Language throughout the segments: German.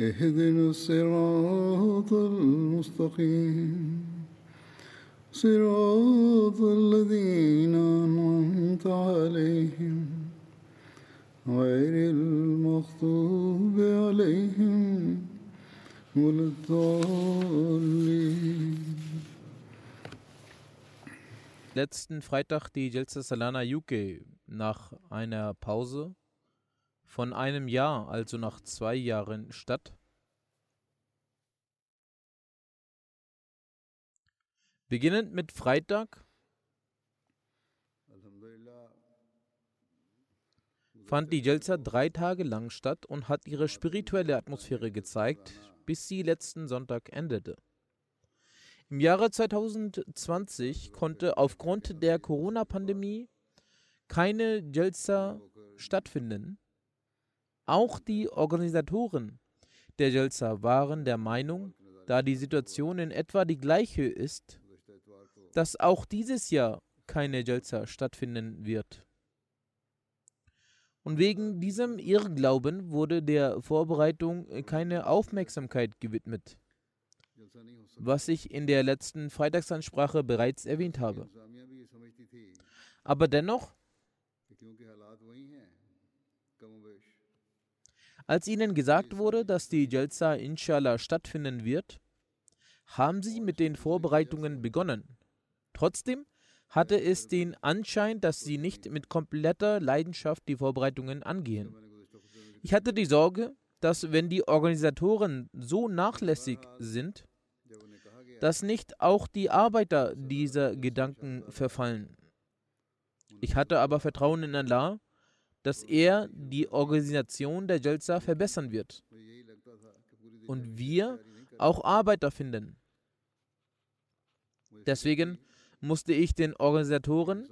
اهدنا الصراط المستقيم صراط الذين أنعمت عليهم غير المغضوب عليهم ولا الضالين letzten Freitag die Jelsa Salana UK nach einer Pause von einem Jahr, also nach zwei Jahren statt. Beginnend mit Freitag fand die Jelsa drei Tage lang statt und hat ihre spirituelle Atmosphäre gezeigt, bis sie letzten Sonntag endete. Im Jahre 2020 konnte aufgrund der Corona-Pandemie keine Jelsa stattfinden. Auch die Organisatoren der Jelsa waren der Meinung, da die Situation in etwa die gleiche ist, dass auch dieses Jahr keine Jelsa stattfinden wird. Und wegen diesem Irrglauben wurde der Vorbereitung keine Aufmerksamkeit gewidmet, was ich in der letzten Freitagsansprache bereits erwähnt habe. Aber dennoch, als ihnen gesagt wurde, dass die Jalsa inshallah stattfinden wird, haben sie mit den Vorbereitungen begonnen. Trotzdem hatte es den Anschein, dass sie nicht mit kompletter Leidenschaft die Vorbereitungen angehen. Ich hatte die Sorge, dass wenn die Organisatoren so nachlässig sind, dass nicht auch die Arbeiter dieser Gedanken verfallen. Ich hatte aber Vertrauen in Allah, dass er die Organisation der Jalsa verbessern wird und wir auch Arbeiter finden. Deswegen musste ich den Organisatoren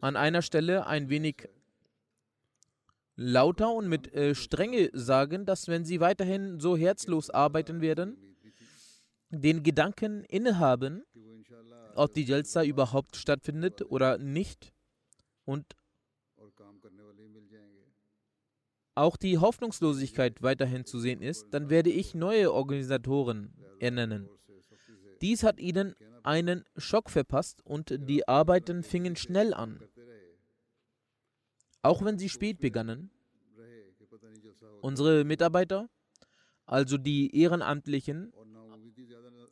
an einer Stelle ein wenig lauter und mit äh, Strenge sagen, dass wenn sie weiterhin so herzlos arbeiten werden, den Gedanken innehaben, ob die Jalsa überhaupt stattfindet oder nicht und auch die Hoffnungslosigkeit weiterhin zu sehen ist, dann werde ich neue Organisatoren ernennen. Dies hat ihnen einen Schock verpasst und die Arbeiten fingen schnell an. Auch wenn sie spät begannen. Unsere Mitarbeiter, also die Ehrenamtlichen,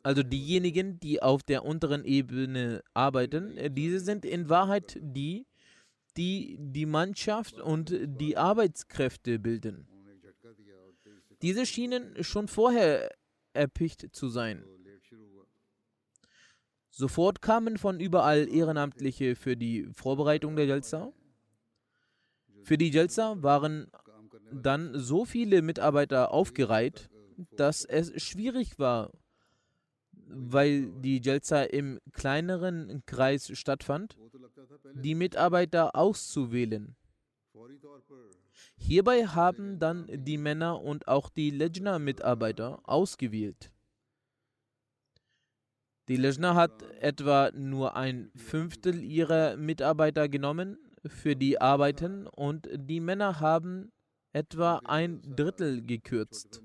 also diejenigen, die auf der unteren Ebene arbeiten, diese sind in Wahrheit die, die die Mannschaft und die Arbeitskräfte bilden. Diese schienen schon vorher erpicht zu sein. Sofort kamen von überall Ehrenamtliche für die Vorbereitung der Jalsa. Für die Jalsa waren dann so viele Mitarbeiter aufgereiht, dass es schwierig war, weil die Jalsa im kleineren Kreis stattfand, die Mitarbeiter auszuwählen. Hierbei haben dann die Männer und auch die Lejna-Mitarbeiter ausgewählt. Die Lejna hat etwa nur ein Fünftel ihrer Mitarbeiter genommen für die Arbeiten und die Männer haben etwa ein Drittel gekürzt.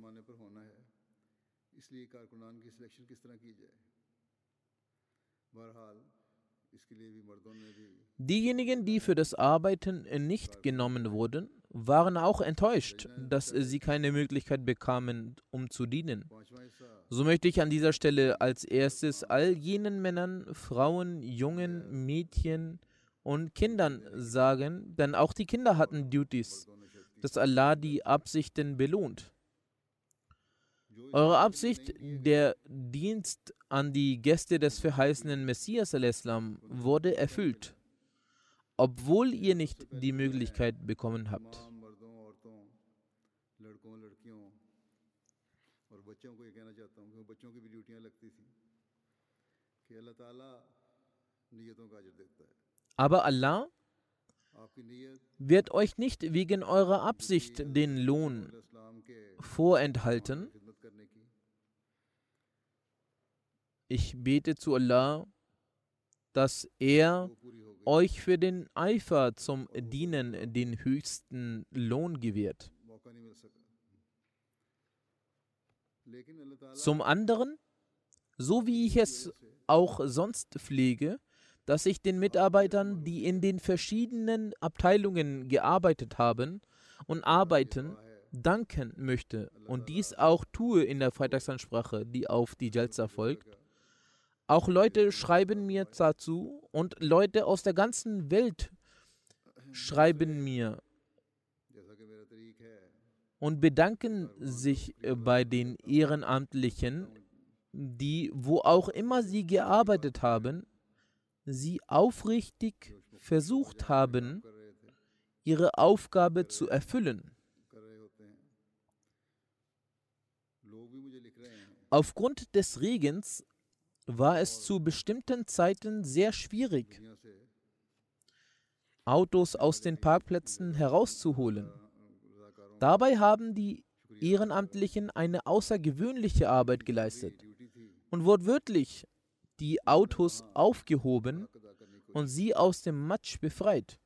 Diejenigen, die für das Arbeiten nicht genommen wurden, waren auch enttäuscht, dass sie keine Möglichkeit bekamen, um zu dienen. So möchte ich an dieser Stelle als erstes all jenen Männern, Frauen, Jungen, Mädchen und Kindern sagen, denn auch die Kinder hatten Duties, dass Allah die Absichten belohnt. Eure Absicht, der Dienst an die Gäste des verheißenen Messias wurde erfüllt obwohl ihr nicht die Möglichkeit bekommen habt. Aber Allah wird euch nicht wegen eurer Absicht den Lohn vorenthalten. Ich bete zu Allah, dass er euch für den Eifer zum Dienen den höchsten Lohn gewährt. Zum anderen, so wie ich es auch sonst pflege, dass ich den Mitarbeitern, die in den verschiedenen Abteilungen gearbeitet haben und arbeiten, danken möchte und dies auch tue in der Freitagsansprache, die auf die Jalsa folgt. Auch Leute schreiben mir dazu und Leute aus der ganzen Welt schreiben mir und bedanken sich bei den Ehrenamtlichen, die, wo auch immer sie gearbeitet haben, sie aufrichtig versucht haben, ihre Aufgabe zu erfüllen. Aufgrund des Regens war es zu bestimmten Zeiten sehr schwierig, Autos aus den Parkplätzen herauszuholen. Dabei haben die Ehrenamtlichen eine außergewöhnliche Arbeit geleistet und wortwörtlich die Autos aufgehoben und sie aus dem Matsch befreit.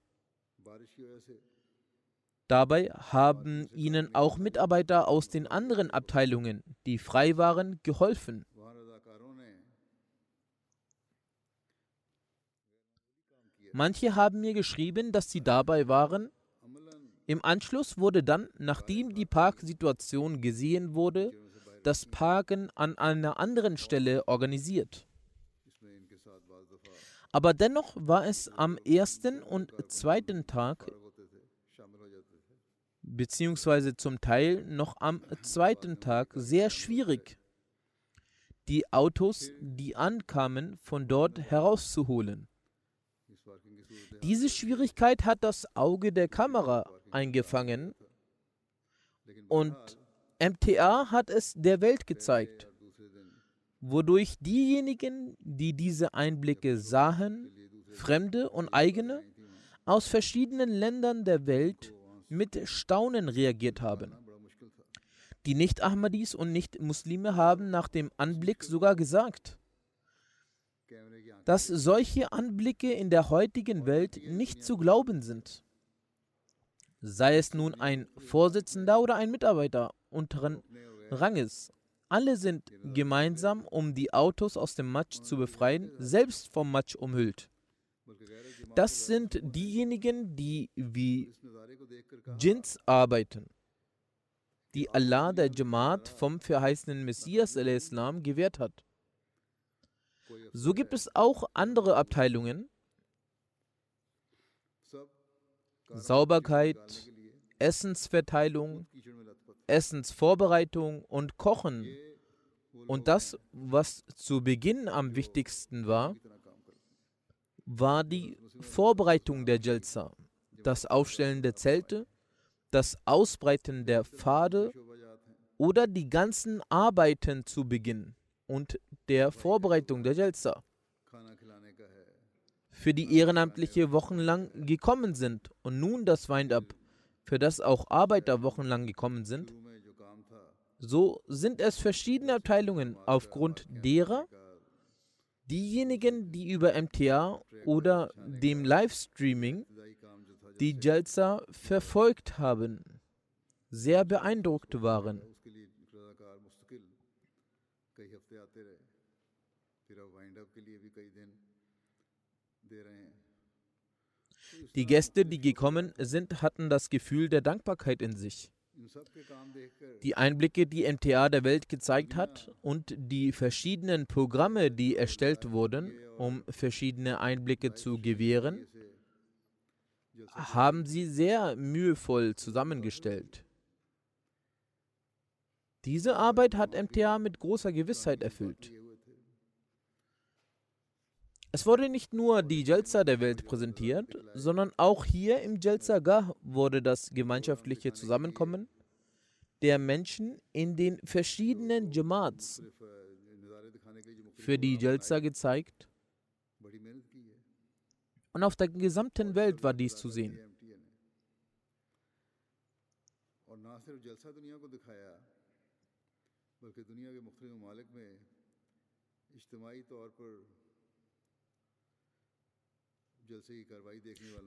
Dabei haben ihnen auch Mitarbeiter aus den anderen Abteilungen, die frei waren, geholfen. Manche haben mir geschrieben, dass sie dabei waren. Im Anschluss wurde dann, nachdem die Parksituation gesehen wurde, das Parken an einer anderen Stelle organisiert. Aber dennoch war es am ersten und zweiten Tag, beziehungsweise zum Teil noch am zweiten Tag, sehr schwierig, die Autos, die ankamen, von dort herauszuholen. Diese Schwierigkeit hat das Auge der Kamera eingefangen und MTA hat es der Welt gezeigt, wodurch diejenigen, die diese Einblicke sahen, Fremde und eigene, aus verschiedenen Ländern der Welt mit Staunen reagiert haben. Die Nicht-Ahmadis und Nicht-Muslime haben nach dem Anblick sogar gesagt, dass solche Anblicke in der heutigen Welt nicht zu glauben sind. Sei es nun ein Vorsitzender oder ein Mitarbeiter unteren Ranges. Alle sind gemeinsam, um die Autos aus dem Matsch zu befreien, selbst vom Matsch umhüllt. Das sind diejenigen, die wie Jins arbeiten, die Allah der Jamaat vom verheißenen Messias Islam gewährt hat. So gibt es auch andere Abteilungen. Sauberkeit, Essensverteilung, Essensvorbereitung und Kochen. Und das, was zu Beginn am wichtigsten war, war die Vorbereitung der Jalsa, das Aufstellen der Zelte, das Ausbreiten der Pfade oder die ganzen Arbeiten zu Beginn und der Vorbereitung der Jalsa, für die Ehrenamtliche wochenlang gekommen sind und nun das Wind-up, für das auch Arbeiter wochenlang gekommen sind, so sind es verschiedene Abteilungen, aufgrund derer diejenigen, die über MTA oder dem Livestreaming die Jalsa verfolgt haben, sehr beeindruckt waren. Die Gäste, die gekommen sind, hatten das Gefühl der Dankbarkeit in sich. Die Einblicke, die MTA der Welt gezeigt hat und die verschiedenen Programme, die erstellt wurden, um verschiedene Einblicke zu gewähren, haben sie sehr mühevoll zusammengestellt. Diese Arbeit hat MTA mit großer Gewissheit erfüllt. Es wurde nicht nur die Jalsa der Welt präsentiert, sondern auch hier im Jalsa Gah wurde das gemeinschaftliche Zusammenkommen der Menschen in den verschiedenen Jamaats für die Jalsa gezeigt. Und auf der gesamten Welt war dies zu sehen. Und دنیا کے مختلف ممالک میں اجتماعی طور پر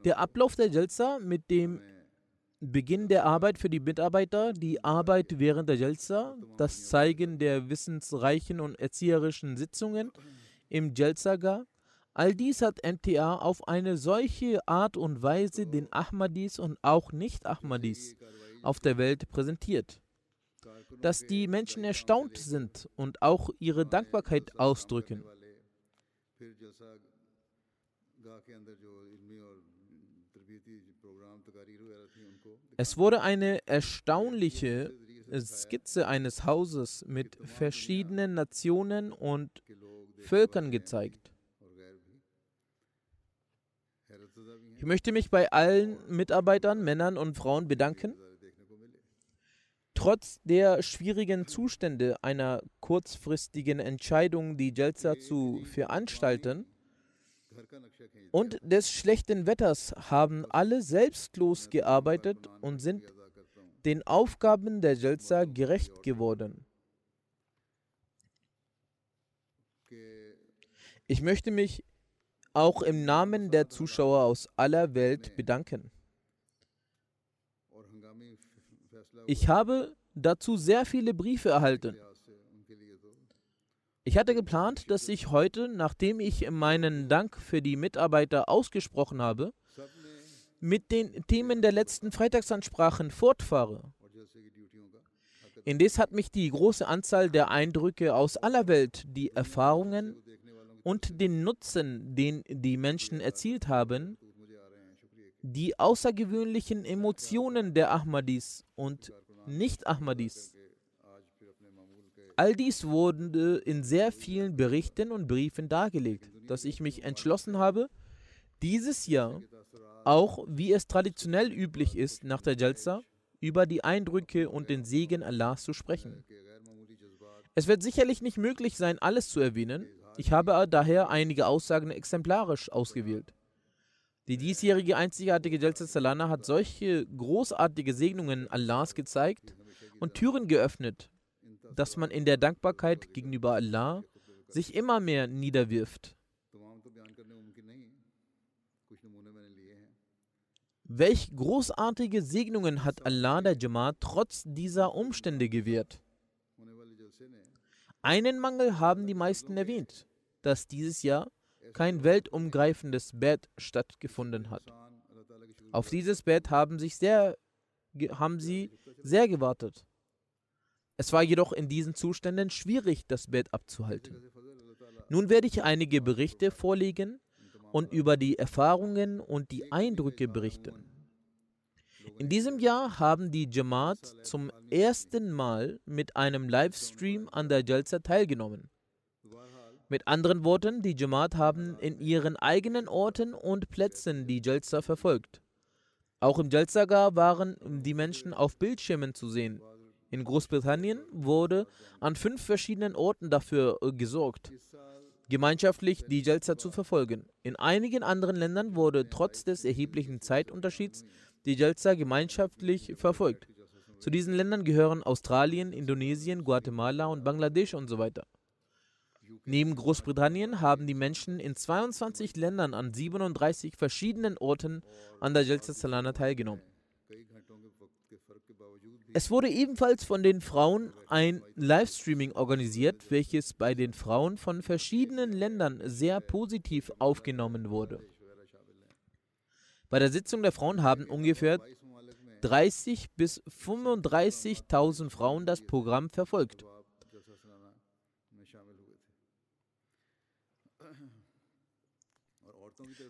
der Ablauf der Jalsa mit dem Beginn der Arbeit für die Mitarbeiter, die Arbeit während der Jalsa, das Zeigen der wissensreichen und erzieherischen Sitzungen im Jalsaga, all dies hat MTA auf eine solche Art und Weise den Ahmadis und auch Nicht-Ahmadis auf der Welt präsentiert, dass die Menschen erstaunt sind und auch ihre Dankbarkeit ausdrücken. Es wurde eine erstaunliche Skizze eines Hauses mit verschiedenen Nationen und Völkern gezeigt. Ich möchte mich bei allen Mitarbeitern, Männern und Frauen bedanken. Trotz der schwierigen Zustände einer kurzfristigen Entscheidung, die Jelza zu veranstalten, und des schlechten Wetters haben alle selbstlos gearbeitet und sind den Aufgaben der Jelza gerecht geworden. Ich möchte mich auch im Namen der Zuschauer aus aller Welt bedanken. Ich habe dazu sehr viele Briefe erhalten. Ich hatte geplant, dass ich heute, nachdem ich meinen Dank für die Mitarbeiter ausgesprochen habe, mit den Themen der letzten Freitagsansprachen fortfahre. Indes hat mich die große Anzahl der Eindrücke aus aller Welt, die Erfahrungen und den Nutzen, den die Menschen erzielt haben, die außergewöhnlichen Emotionen der Ahmadis und Nicht-Ahmadis, All dies wurde in sehr vielen Berichten und Briefen dargelegt, dass ich mich entschlossen habe, dieses Jahr, auch wie es traditionell üblich ist, nach der Jalsa über die Eindrücke und den Segen Allahs zu sprechen. Es wird sicherlich nicht möglich sein, alles zu erwähnen. Ich habe daher einige Aussagen exemplarisch ausgewählt. Die diesjährige einzigartige Jalsa Salana hat solche großartige Segnungen Allahs gezeigt und Türen geöffnet, dass man in der Dankbarkeit gegenüber Allah sich immer mehr niederwirft. Welch großartige Segnungen hat Allah der Jamaat trotz dieser Umstände gewährt? Einen Mangel haben die meisten erwähnt, dass dieses Jahr kein weltumgreifendes Bett stattgefunden hat. Auf dieses Bett haben, sich sehr, haben sie sehr gewartet. Es war jedoch in diesen Zuständen schwierig, das Bett abzuhalten. Nun werde ich einige Berichte vorlegen und über die Erfahrungen und die Eindrücke berichten. In diesem Jahr haben die Jamaat zum ersten Mal mit einem Livestream an der Jalsa teilgenommen. Mit anderen Worten, die Jamaat haben in ihren eigenen Orten und Plätzen die Jalsa verfolgt. Auch im Jalsagar waren die Menschen auf Bildschirmen zu sehen, in Großbritannien wurde an fünf verschiedenen Orten dafür äh, gesorgt, gemeinschaftlich die Jalsa zu verfolgen. In einigen anderen Ländern wurde trotz des erheblichen Zeitunterschieds die Jalsa gemeinschaftlich verfolgt. Zu diesen Ländern gehören Australien, Indonesien, Guatemala und Bangladesch und so weiter. Neben Großbritannien haben die Menschen in 22 Ländern an 37 verschiedenen Orten an der Jalsa Salana teilgenommen. Es wurde ebenfalls von den Frauen ein Livestreaming organisiert, welches bei den Frauen von verschiedenen Ländern sehr positiv aufgenommen wurde. Bei der Sitzung der Frauen haben ungefähr 30 bis 35.000 Frauen das Programm verfolgt.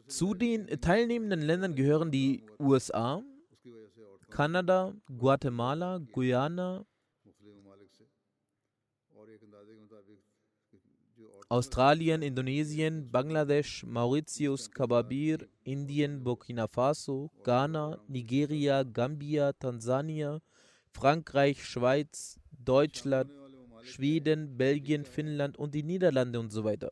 Zu den teilnehmenden Ländern gehören die USA, Kanada, Guatemala, Guyana, Australien, Indonesien, Bangladesch, Mauritius, Kababir, Indien, Burkina Faso, Ghana, Nigeria, Gambia, Tansania, Frankreich, Schweiz, Deutschland, Schweden, Belgien, Finnland und die Niederlande und so weiter.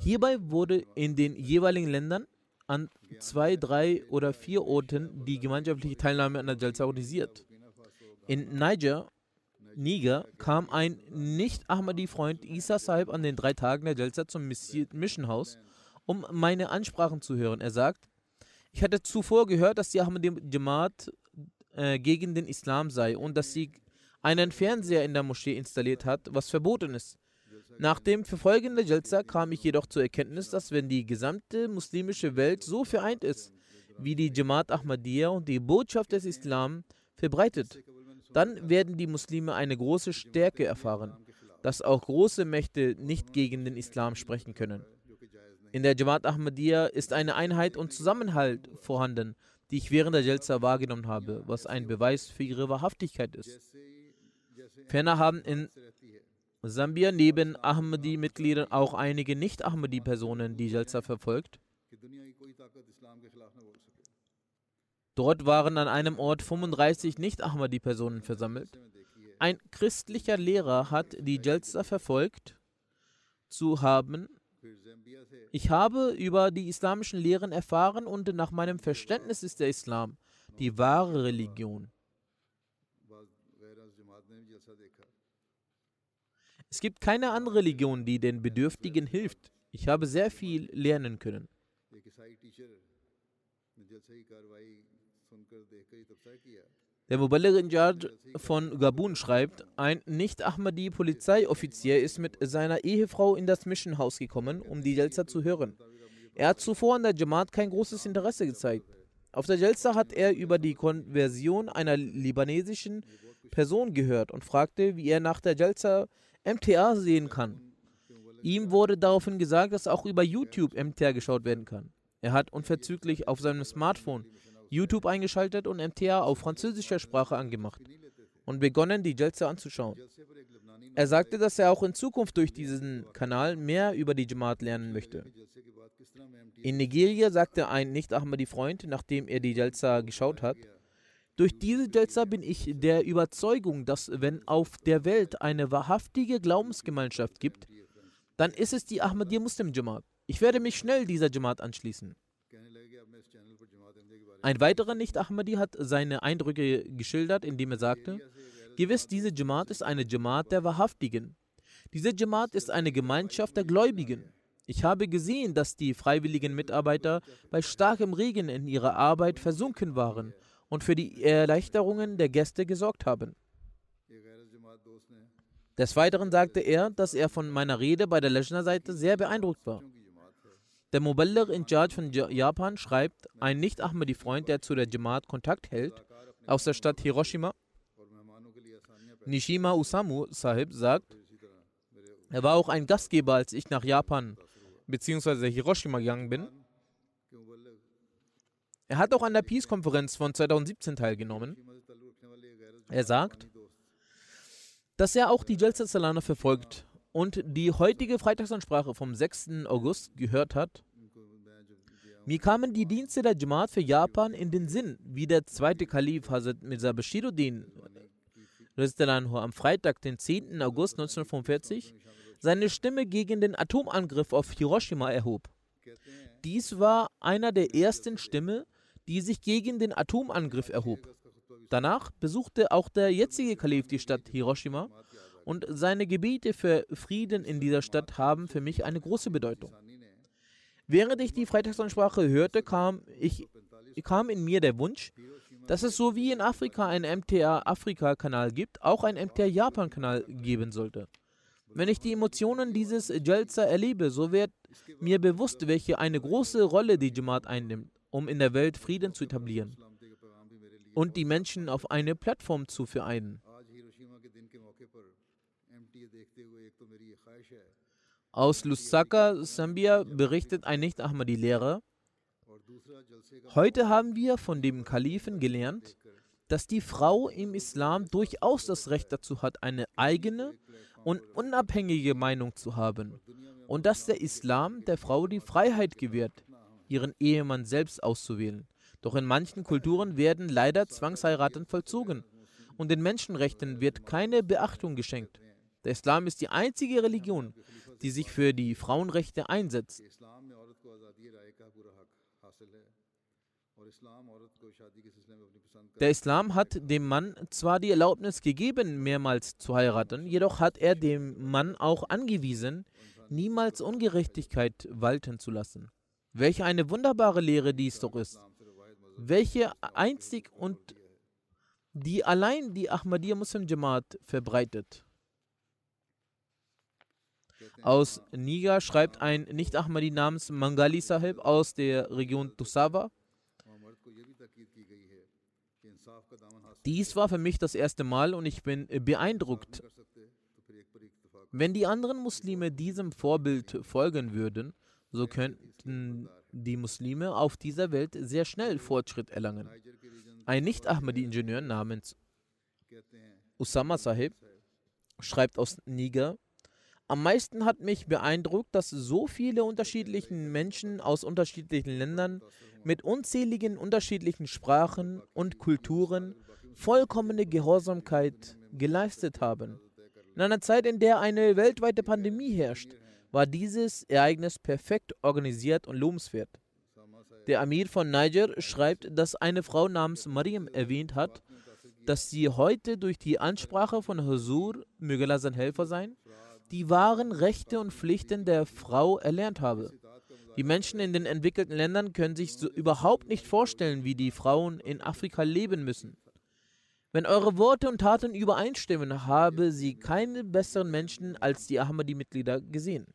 Hierbei wurde in den jeweiligen Ländern an zwei, drei oder vier Orten die gemeinschaftliche Teilnahme an der Jalsa organisiert. In Niger, Niger kam ein Nicht-Ahmadi-Freund Isa Sahib an den drei Tagen der Jalsa zum Mission House, um meine Ansprachen zu hören. Er sagt, ich hatte zuvor gehört, dass die Ahmadi Jamaat äh, gegen den Islam sei und dass sie einen Fernseher in der Moschee installiert hat, was verboten ist. Nach dem Verfolgen der Jalsa kam ich jedoch zur Erkenntnis, dass wenn die gesamte muslimische Welt so vereint ist, wie die Jamaat Ahmadiyya und die Botschaft des Islam verbreitet, dann werden die Muslime eine große Stärke erfahren, dass auch große Mächte nicht gegen den Islam sprechen können. In der Jamaat Ahmadiyya ist eine Einheit und Zusammenhalt vorhanden, die ich während der Jalsa wahrgenommen habe, was ein Beweis für ihre Wahrhaftigkeit ist. Ferner haben in Sambia neben Ahmadi-Mitgliedern auch einige Nicht-Ahmadi-Personen die Jalsa verfolgt. Dort waren an einem Ort 35 Nicht-Ahmadi-Personen versammelt. Ein christlicher Lehrer hat die Jalsa verfolgt zu haben. Ich habe über die islamischen Lehren erfahren und nach meinem Verständnis ist der Islam die wahre Religion. Es gibt keine andere Religion, die den Bedürftigen hilft. Ich habe sehr viel lernen können. Der Muballigh in Charge von Gabun schreibt, ein Nicht-Ahmadi-Polizeioffizier ist mit seiner Ehefrau in das Mission House gekommen, um die Jalsa zu hören. Er hat zuvor an der Jamaat kein großes Interesse gezeigt. Auf der Jalsa hat er über die Konversion einer libanesischen Person gehört und fragte, wie er nach der Jalsa MTA sehen kann. Ihm wurde daraufhin gesagt, dass auch über YouTube MTA geschaut werden kann. Er hat unverzüglich auf seinem Smartphone YouTube eingeschaltet und MTA auf französischer Sprache angemacht und begonnen, die Jalsa anzuschauen. Er sagte, dass er auch in Zukunft durch diesen Kanal mehr über die Jamaat lernen möchte. In Nigeria sagte ein Nicht-Ahmadi-Freund, nachdem er die Jalsa geschaut hat, durch diese Jalsa bin ich der Überzeugung, dass wenn auf der Welt eine wahrhaftige Glaubensgemeinschaft gibt, dann ist es die Ahmadiyya Muslim Jamaat. Ich werde mich schnell dieser Jamaat anschließen. Ein weiterer Nicht-Ahmadi hat seine Eindrücke geschildert, indem er sagte, gewiss, diese Jamaat ist eine Jamaat der Wahrhaftigen. Diese Jamaat ist eine Gemeinschaft der Gläubigen. Ich habe gesehen, dass die freiwilligen Mitarbeiter bei starkem Regen in ihrer Arbeit versunken waren und für die Erleichterungen der Gäste gesorgt haben. Des Weiteren sagte er, dass er von meiner Rede bei der Lejna-Seite sehr beeindruckt war. Der Muballigh in Charge von Japan schreibt, ein Nicht-Ahmadi-Freund, der zu der Jamaat Kontakt hält, aus der Stadt Hiroshima, Nishima Usamu Sahib sagt, er war auch ein Gastgeber, als ich nach Japan bzw. Hiroshima gegangen bin. Er hat auch an der Peace-Konferenz von 2017 teilgenommen. Er sagt, dass er auch die Jalsa Salana verfolgt und die heutige Freitagsansprache vom 6. August gehört hat. Mir kamen die Dienste der Jamaat für Japan in den Sinn, wie der zweite Kalif Hazrat Mirza Bashiruddin am Freitag, den 10. August 1945, seine Stimme gegen den Atomangriff auf Hiroshima erhob. Dies war einer der ersten Stimmen, die sich gegen den Atomangriff erhob. Danach besuchte auch der jetzige Kalif die Stadt Hiroshima und seine Gebiete für Frieden in dieser Stadt haben für mich eine große Bedeutung. Während ich die Freitagsansprache hörte, kam, ich, kam in mir der Wunsch, dass es so wie in Afrika einen MTA-Afrika-Kanal gibt, auch einen MTA-Japan-Kanal geben sollte. Wenn ich die Emotionen dieses Jalsa erlebe, so wird mir bewusst, welche eine große Rolle die Jamaat einnimmt, um in der Welt Frieden zu etablieren und die Menschen auf eine Plattform zu vereinen. Aus Lusaka, Sambia berichtet ein Nicht-Ahmadi-Lehrer, heute haben wir von dem Kalifen gelernt, dass die Frau im Islam durchaus das Recht dazu hat, eine eigene und unabhängige Meinung zu haben und dass der Islam der Frau die Freiheit gewährt, ihren Ehemann selbst auszuwählen. Doch in manchen Kulturen werden leider Zwangsheiraten vollzogen und den Menschenrechten wird keine Beachtung geschenkt. Der Islam ist die einzige Religion, die sich für die Frauenrechte einsetzt. Der Islam hat dem Mann zwar die Erlaubnis gegeben, mehrmals zu heiraten, jedoch hat er dem Mann auch angewiesen, niemals Ungerechtigkeit walten zu lassen. Welche eine wunderbare Lehre dies doch ist. Welche einzig und die allein die Ahmadiyya Muslim Jamaat verbreitet. Aus Niger schreibt ein Nicht-Ahmadi namens Mangali Sahib aus der Region Tusawa. Dies war für mich das erste Mal und ich bin beeindruckt. Wenn die anderen Muslime diesem Vorbild folgen würden, so könnten die Muslime auf dieser Welt sehr schnell Fortschritt erlangen. Ein Nicht-Ahmadi-Ingenieur namens Usama Sahib schreibt aus Niger, am meisten hat mich beeindruckt, dass so viele unterschiedliche Menschen aus unterschiedlichen Ländern mit unzähligen unterschiedlichen Sprachen und Kulturen vollkommene Gehorsamkeit geleistet haben. In einer Zeit, in der eine weltweite Pandemie herrscht, war dieses Ereignis perfekt organisiert und lobenswert. Der Amir von Niger schreibt, dass eine Frau namens Mariam erwähnt hat, dass sie heute durch die Ansprache von Huzur, möge Allah sein Helfer sein, die wahren Rechte und Pflichten der Frau erlernt habe. Die Menschen in den entwickelten Ländern können sich so überhaupt nicht vorstellen, wie die Frauen in Afrika leben müssen. Wenn eure Worte und Taten übereinstimmen, habe sie keine besseren Menschen als die Ahmadi-Mitglieder gesehen.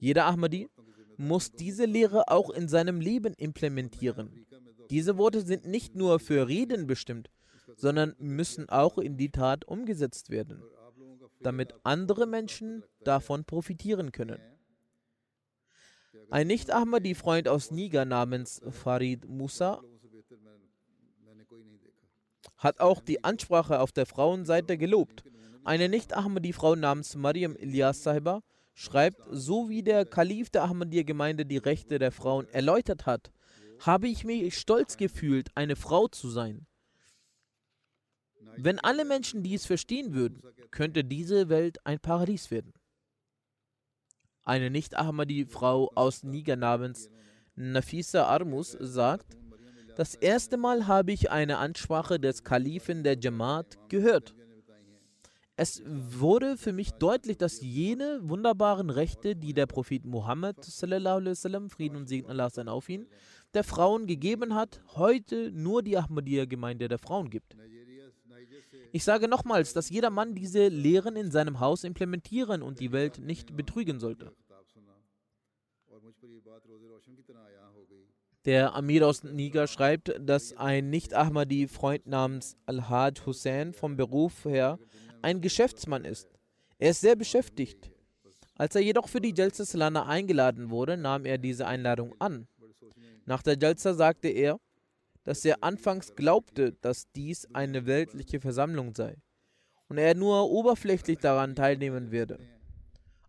Jeder Ahmadi muss diese Lehre auch in seinem Leben implementieren. Diese Worte sind nicht nur für Reden bestimmt, sondern müssen auch in die Tat umgesetzt werden, damit andere Menschen davon profitieren können. Ein Nicht-Ahmadi-Freund aus Niger namens Farid Musa hat auch die Ansprache auf der Frauenseite gelobt. Eine Nicht-Ahmadi-Frau namens Mariam Ilyas Sahiba schreibt, so wie der Kalif der Ahmadiyya-Gemeinde die Rechte der Frauen erläutert hat, habe ich mich stolz gefühlt, eine Frau zu sein. Wenn alle Menschen dies verstehen würden, könnte diese Welt ein Paradies werden. Eine Nicht-Ahmadi-Frau aus Niger namens Nafisa Armus sagt, das erste Mal habe ich eine Ansprache des Kalifen der Jamaat gehört. Es wurde für mich deutlich, dass jene wunderbaren Rechte, die der Prophet Muhammad, sallam, Frieden und Segen Allah sein auf ihn, der Frauen gegeben hat, heute nur die Ahmadiyya-Gemeinde der Frauen gibt. Ich sage nochmals, dass jeder Mann diese Lehren in seinem Haus implementieren und die Welt nicht betrügen sollte. Der Amir aus Niger schreibt, dass ein Nicht-Ahmadi-Freund namens Al-Had Hussein vom Beruf her ein Geschäftsmann ist. Er ist sehr beschäftigt. Als er jedoch für die Jalsa Salana eingeladen wurde, nahm er diese Einladung an. Nach der Jalsa sagte er, dass er anfangs glaubte, dass dies eine weltliche Versammlung sei und er nur oberflächlich daran teilnehmen werde.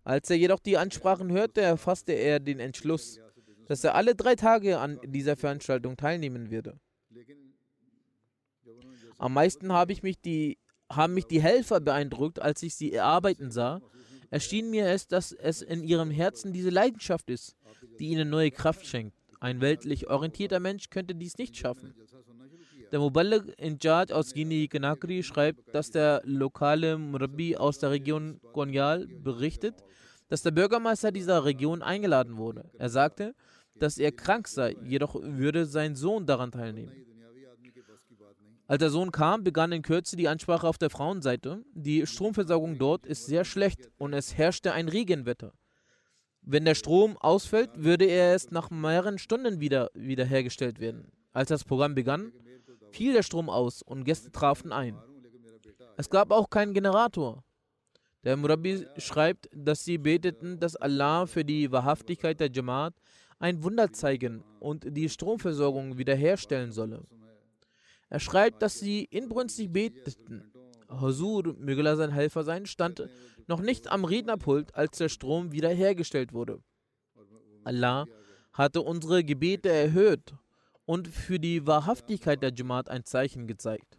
Als er jedoch die Ansprachen hörte, erfasste er den Entschluss, dass er alle drei Tage an dieser Veranstaltung teilnehmen würde. Am meisten habe ich mich die, haben mich die Helfer beeindruckt, als ich sie arbeiten sah. Erschien mir es, dass es in ihrem Herzen diese Leidenschaft ist, die ihnen neue Kraft schenkt. Ein weltlich orientierter Mensch könnte dies nicht schaffen. Der Muballigh in Charge aus Guinea Conakry schreibt, dass der lokale Murabi aus der Region Konyal berichtet, dass der Bürgermeister dieser Region eingeladen wurde. Er sagte, dass er krank sei, jedoch würde sein Sohn daran teilnehmen. Als der Sohn kam, begann in Kürze die Ansprache auf der Frauenseite. Die Stromversorgung dort ist sehr schlecht und es herrschte ein Regenwetter. Wenn der Strom ausfällt, würde er erst nach mehreren Stunden wieder wiederhergestellt werden. Als das Programm begann, fiel der Strom aus und Gäste trafen ein. Es gab auch keinen Generator. Der Murabi schreibt, dass sie beteten, dass Allah für die Wahrhaftigkeit der Jamaat ein Wunder zeigen und die Stromversorgung wiederherstellen solle. Er schreibt, dass sie inbrünstig beteten. Hazur, möge Allah sein Helfer sein, stand noch nicht am Rednerpult, als der Strom wiederhergestellt wurde. Allah hatte unsere Gebete erhöht und für die Wahrhaftigkeit der Jamaat ein Zeichen gezeigt.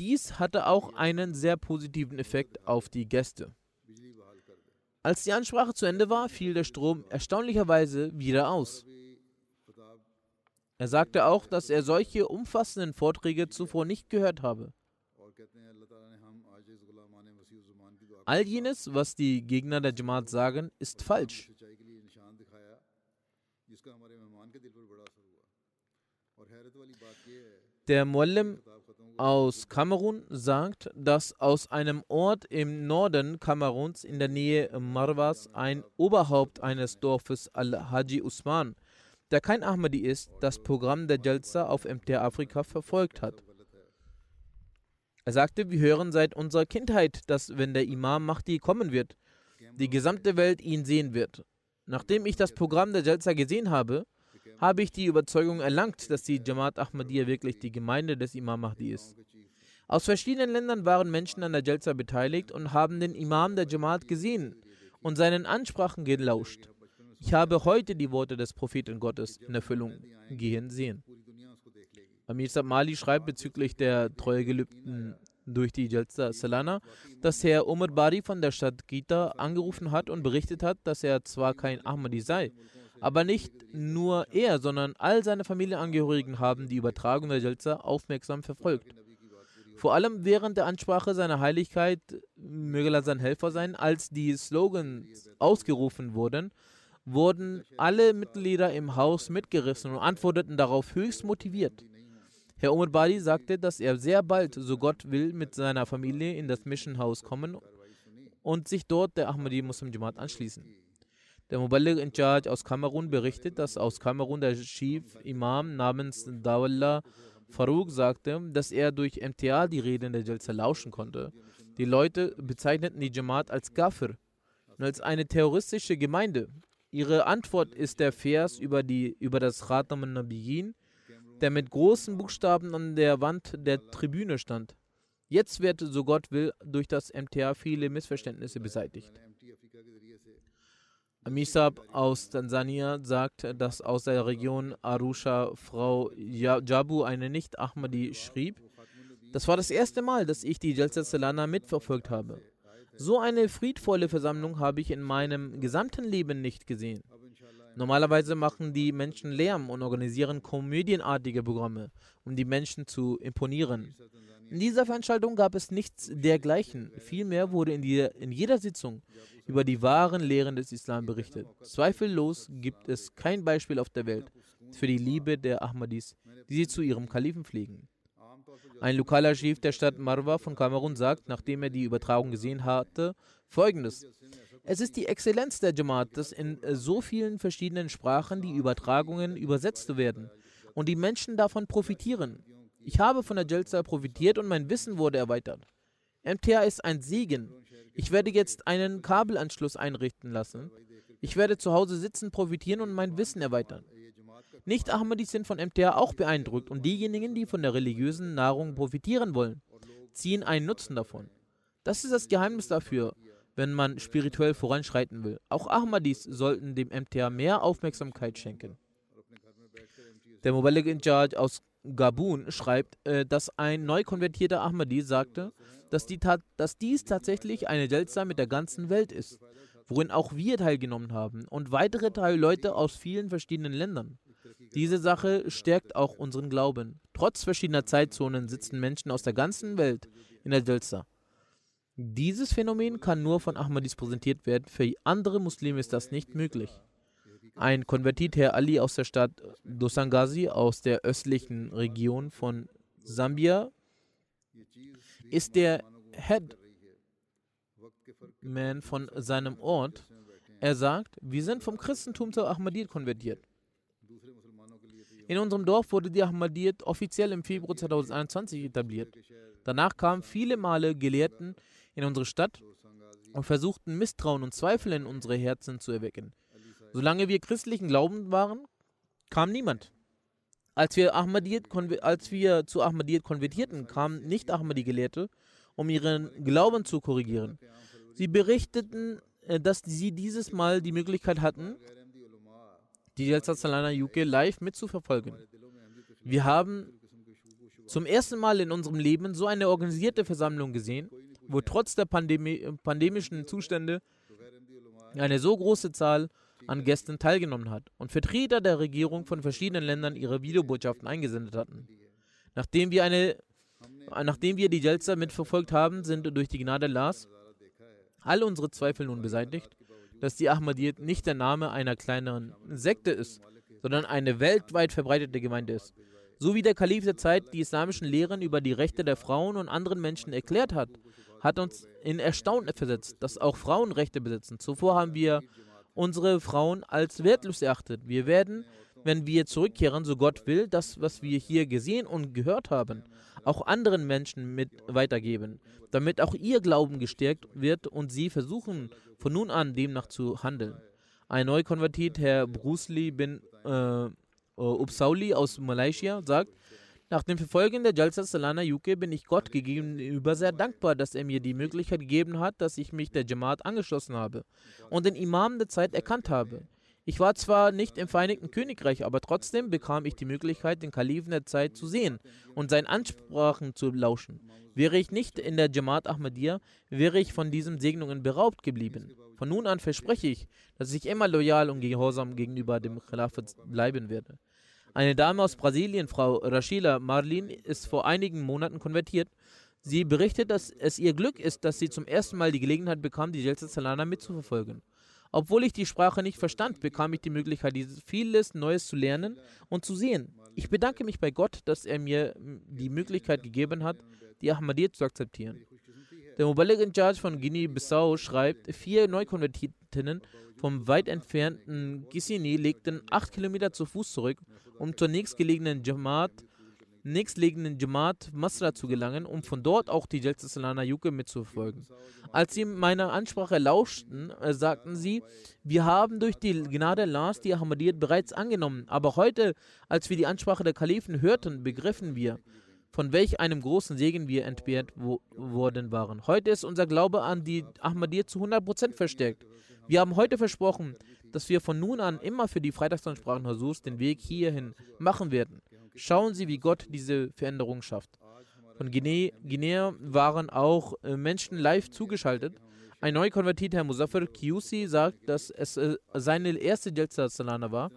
Dies hatte auch einen sehr positiven Effekt auf die Gäste. Als die Ansprache zu Ende war, fiel der Strom erstaunlicherweise wieder aus. Er sagte auch, dass er solche umfassenden Vorträge zuvor nicht gehört habe. All jenes, was die Gegner der Jamaat sagen, ist falsch. Der Muallim aus Kamerun sagt, dass aus einem Ort im Norden Kameruns in der Nähe Marwas ein Oberhaupt eines Dorfes Al-Haji Usman, der kein Ahmadi ist, das Programm der Jalsa auf MT Afrika verfolgt hat. Er sagte, wir hören seit unserer Kindheit, dass wenn der Imam Mahdi kommen wird, die gesamte Welt ihn sehen wird. Nachdem ich das Programm der Jalsa gesehen habe, habe ich die Überzeugung erlangt, dass die Jamaat Ahmadiyya wirklich die Gemeinde des Imam Mahdi ist. Aus verschiedenen Ländern waren Menschen an der Jalsa beteiligt und haben den Imam der Jamaat gesehen und seinen Ansprachen gelauscht. Ich habe heute die Worte des Propheten Gottes in Erfüllung gehen sehen. Amir Mali schreibt bezüglich der Treuegelübden durch die Jalsa Salana, dass Herr Umar Bari von der Stadt Gita angerufen hat und berichtet hat, dass er zwar kein Ahmadi sei, aber nicht nur er, sondern all seine Familienangehörigen haben die Übertragung der Jalsa aufmerksam verfolgt. Vor allem während der Ansprache seiner Heiligkeit, möge er sein Helfer sein, als die Slogans ausgerufen wurden, wurden alle Mitglieder im Haus mitgerissen und antworteten darauf höchst motiviert. Herr Umar Badi sagte, dass er sehr bald, so Gott will, mit seiner Familie in das Mission House kommen und sich dort der Ahmadi Muslim Jamaat anschließen. Der Muballigh in Charge aus Kamerun berichtet, dass aus Kamerun der Chief Imam namens Dawallah Farouk sagte, dass er durch MTA die Reden der Jalsa lauschen konnte. Die Leute bezeichneten die Jamaat als Gafir und als eine terroristische Gemeinde. Ihre Antwort ist der Vers über, die, über das Khatam al-Nabiyyin, der mit großen Buchstaben an der Wand der Tribüne stand. Jetzt wird, so Gott will, durch das MTA viele Missverständnisse beseitigt. Amisab aus Tansania sagt, dass aus der Region Arusha Frau Jabu, eine Nicht-Ahmadi, schrieb, das war das erste Mal, dass ich die Jalsa Salana mitverfolgt habe. So eine friedvolle Versammlung habe ich in meinem gesamten Leben nicht gesehen. Normalerweise machen die Menschen Lärm und organisieren komödienartige Programme, um die Menschen zu imponieren. In dieser Veranstaltung gab es nichts dergleichen. Vielmehr wurde in, die, in jeder Sitzung über die wahren Lehren des Islam berichtet. Zweifellos gibt es kein Beispiel auf der Welt für die Liebe der Ahmadis, die sie zu ihrem Kalifen pflegen. Ein lokaler Chief der Stadt Marwa von Kamerun sagt, nachdem er die Übertragung gesehen hatte, folgendes. Es ist die Exzellenz der Jamaat, dass in so vielen verschiedenen Sprachen die Übertragungen übersetzt werden und die Menschen davon profitieren. Ich habe von der Jalsa profitiert und mein Wissen wurde erweitert. MTA ist ein Segen. Ich werde jetzt einen Kabelanschluss einrichten lassen. Ich werde zu Hause sitzen, profitieren und mein Wissen erweitern. Nicht-Ahmadis sind von MTA auch beeindruckt und diejenigen, die von der religiösen Nahrung profitieren wollen, ziehen einen Nutzen davon. Das ist das Geheimnis dafür, wenn man spirituell voranschreiten will. Auch Ahmadis sollten dem MTA mehr Aufmerksamkeit schenken. Der Mobile in Charge aus Gabun schreibt, äh, dass ein neu konvertierter Ahmadi sagte, dass, die dass dies tatsächlich eine Jalsa mit der ganzen Welt ist, worin auch wir teilgenommen haben und weitere Teilleute aus vielen verschiedenen Ländern. Diese Sache stärkt auch unseren Glauben. Trotz verschiedener Zeitzonen sitzen Menschen aus der ganzen Welt in der Jalsa. Dieses Phänomen kann nur von Ahmadis präsentiert werden. Für andere Muslime ist das nicht möglich. Ein Konvertit, Herr Ali aus der Stadt Dosangazi aus der östlichen Region von Sambia ist der Headman von seinem Ort. Er sagt, wir sind vom Christentum zur Ahmadiyyat konvertiert. In unserem Dorf wurde die Ahmadiyyat offiziell im Februar 2021 etabliert. Danach kamen viele Male Gelehrten in unsere Stadt und versuchten Misstrauen und Zweifel in unsere Herzen zu erwecken. Solange wir christlichen Glauben waren, kam niemand. Als wir, als wir zu Ahmadiyyat konvertierten, kamen nicht Ahmadi-Gelehrte, um ihren Glauben zu korrigieren. Sie berichteten, äh, dass sie dieses Mal die Möglichkeit hatten, die Jalsa Salana UK live mitzuverfolgen. Wir haben zum ersten Mal in unserem Leben so eine organisierte Versammlung gesehen, wo trotz der Pandemie, pandemischen Zustände eine so große Zahl an Gästen teilgenommen hat und Vertreter der Regierung von verschiedenen Ländern ihre Videobotschaften eingesendet hatten. Nachdem wir, eine, nachdem wir die Jalsa mitverfolgt haben, sind durch die Gnade Allahs all unsere Zweifel nun beseitigt, dass die Ahmadiyyat nicht der Name einer kleineren Sekte ist, sondern eine weltweit verbreitete Gemeinde ist. So wie der Kalif der Zeit die islamischen Lehren über die Rechte der Frauen und anderen Menschen erklärt hat, hat uns in Erstaunen versetzt, dass auch Frauen Rechte besitzen. Zuvor haben wir unsere Frauen als wertlos erachtet. Wir werden, wenn wir zurückkehren, so Gott will, das, was wir hier gesehen und gehört haben, auch anderen Menschen mit weitergeben, damit auch ihr Glauben gestärkt wird und sie versuchen, von nun an demnach zu handeln. Ein Neukonvertit, Herr Bruce Lee bin äh, Upsauli aus Malaysia, sagt, nach dem Verfolgen der Jalsa Salana UK bin ich Gott gegenüber sehr dankbar, dass er mir die Möglichkeit gegeben hat, dass ich mich der Jamaat angeschlossen habe und den Imam der Zeit erkannt habe. Ich war zwar nicht im Vereinigten Königreich, aber trotzdem bekam ich die Möglichkeit, den Kalifen der Zeit zu sehen und seinen Ansprachen zu lauschen. Wäre ich nicht in der Jamaat Ahmadiyya, wäre ich von diesen Segnungen beraubt geblieben. Von nun an verspreche ich, dass ich immer loyal und gehorsam gegenüber dem Khilafat bleiben werde. Eine Dame aus Brasilien, Frau Rashila Marlin, ist vor einigen Monaten konvertiert. Sie berichtet, dass es ihr Glück ist, dass sie zum ersten Mal die Gelegenheit bekam, die Jelsa Salana mitzuverfolgen. Obwohl ich die Sprache nicht verstand, bekam ich die Möglichkeit, vieles Neues zu lernen und zu sehen. Ich bedanke mich bei Gott, dass er mir die Möglichkeit gegeben hat, die Ahmadiyyat zu akzeptieren. Der Mubalik in Charge von Guinea-Bissau schreibt, vier Neukonvertitinnen vom weit entfernten Gisini legten acht Kilometer zu Fuß zurück, um zur nächstgelegenen Jamaat, nächstgelegenen Jamaat Masra zu gelangen, um von dort auch die Jalsa Yuke mitzuverfolgen. Als sie meiner Ansprache lauschten, äh, sagten sie, wir haben durch die Gnade Allahs die Ahmadiyyat bereits angenommen, aber heute, als wir die Ansprache der Kalifen hörten, begriffen wir, von welch einem großen Segen wir entbehrt wo worden waren. Heute ist unser Glaube an die Ahmadiyyat zu 100% verstärkt. Wir haben heute versprochen, dass wir von nun an immer für die Freitagsansprachen Hasurs den Weg hierhin machen werden. Schauen Sie, wie Gott diese Veränderung schafft. Von Guinea, Guinea waren auch äh, Menschen live zugeschaltet. Ein neu konvertierter Muzaffar Kiusi sagt, dass es äh, seine erste Jalsa Salana war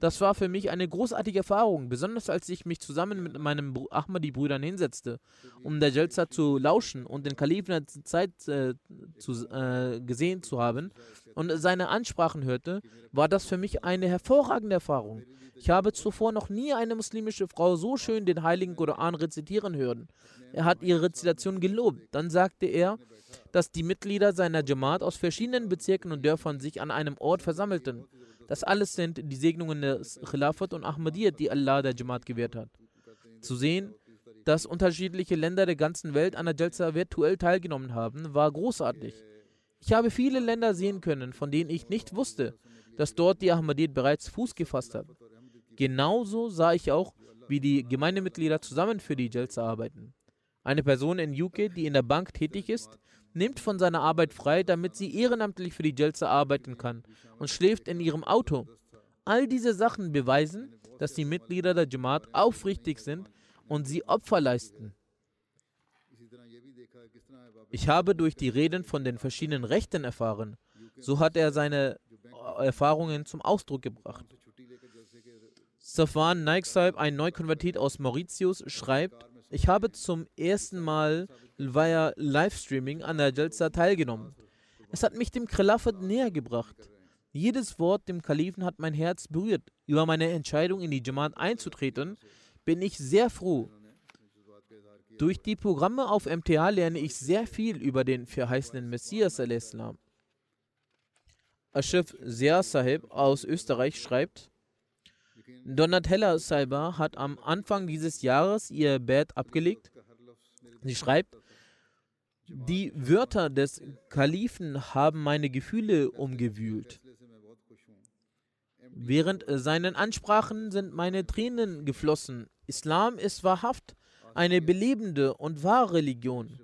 das war für mich eine großartige Erfahrung, besonders als ich mich zusammen mit meinen Ahmadi-Brüdern hinsetzte, um der Jalsa zu lauschen und den Kalifen der Zeit äh, zu, äh, gesehen zu haben und seine Ansprachen hörte, war das für mich eine hervorragende Erfahrung. Ich habe zuvor noch nie eine muslimische Frau so schön den heiligen Koran rezitieren hören. Er hat ihre Rezitation gelobt. Dann sagte er, dass die Mitglieder seiner Jamaat aus verschiedenen Bezirken und Dörfern sich an einem Ort versammelten. Das alles sind die Segnungen des Khilafat und Ahmadiyyat, die Allah der Jamaat gewährt hat. Zu sehen, dass unterschiedliche Länder der ganzen Welt an der Jalsa virtuell teilgenommen haben, war großartig. Ich habe viele Länder sehen können, von denen ich nicht wusste, dass dort die Ahmadiyyat bereits Fuß gefasst hat. Genauso sah ich auch, wie die Gemeindemitglieder zusammen für die Jalsa arbeiten. Eine Person in UK, die in der Bank tätig ist, nimmt von seiner Arbeit frei, damit sie ehrenamtlich für die Jalsa arbeiten kann und schläft in ihrem Auto. All diese Sachen beweisen, dass die Mitglieder der Jamaat aufrichtig sind und sie Opfer leisten. Ich habe durch die Reden von den verschiedenen Rechten erfahren. So hat er seine Erfahrungen zum Ausdruck gebracht. Safwan Naiksaib, ein Neukonvertit aus Mauritius, schreibt, ich habe zum ersten Mal via Livestreaming an der Jalsa teilgenommen. Es hat mich dem Khilafat näher gebracht. Jedes Wort dem Kalifen hat mein Herz berührt. Über meine Entscheidung in die Jamaat einzutreten, bin ich sehr froh. Durch die Programme auf MTA lerne ich sehr viel über den verheißenen Messias al-Islam. Ashraf Zia Sahib aus Österreich schreibt, Donatella Saiba hat am Anfang dieses Jahres ihr Bett abgelegt. Sie schreibt, die Wörter des Kalifen haben meine Gefühle umgewühlt. Während seinen Ansprachen sind meine Tränen geflossen. Islam ist wahrhaft eine belebende und wahre Religion.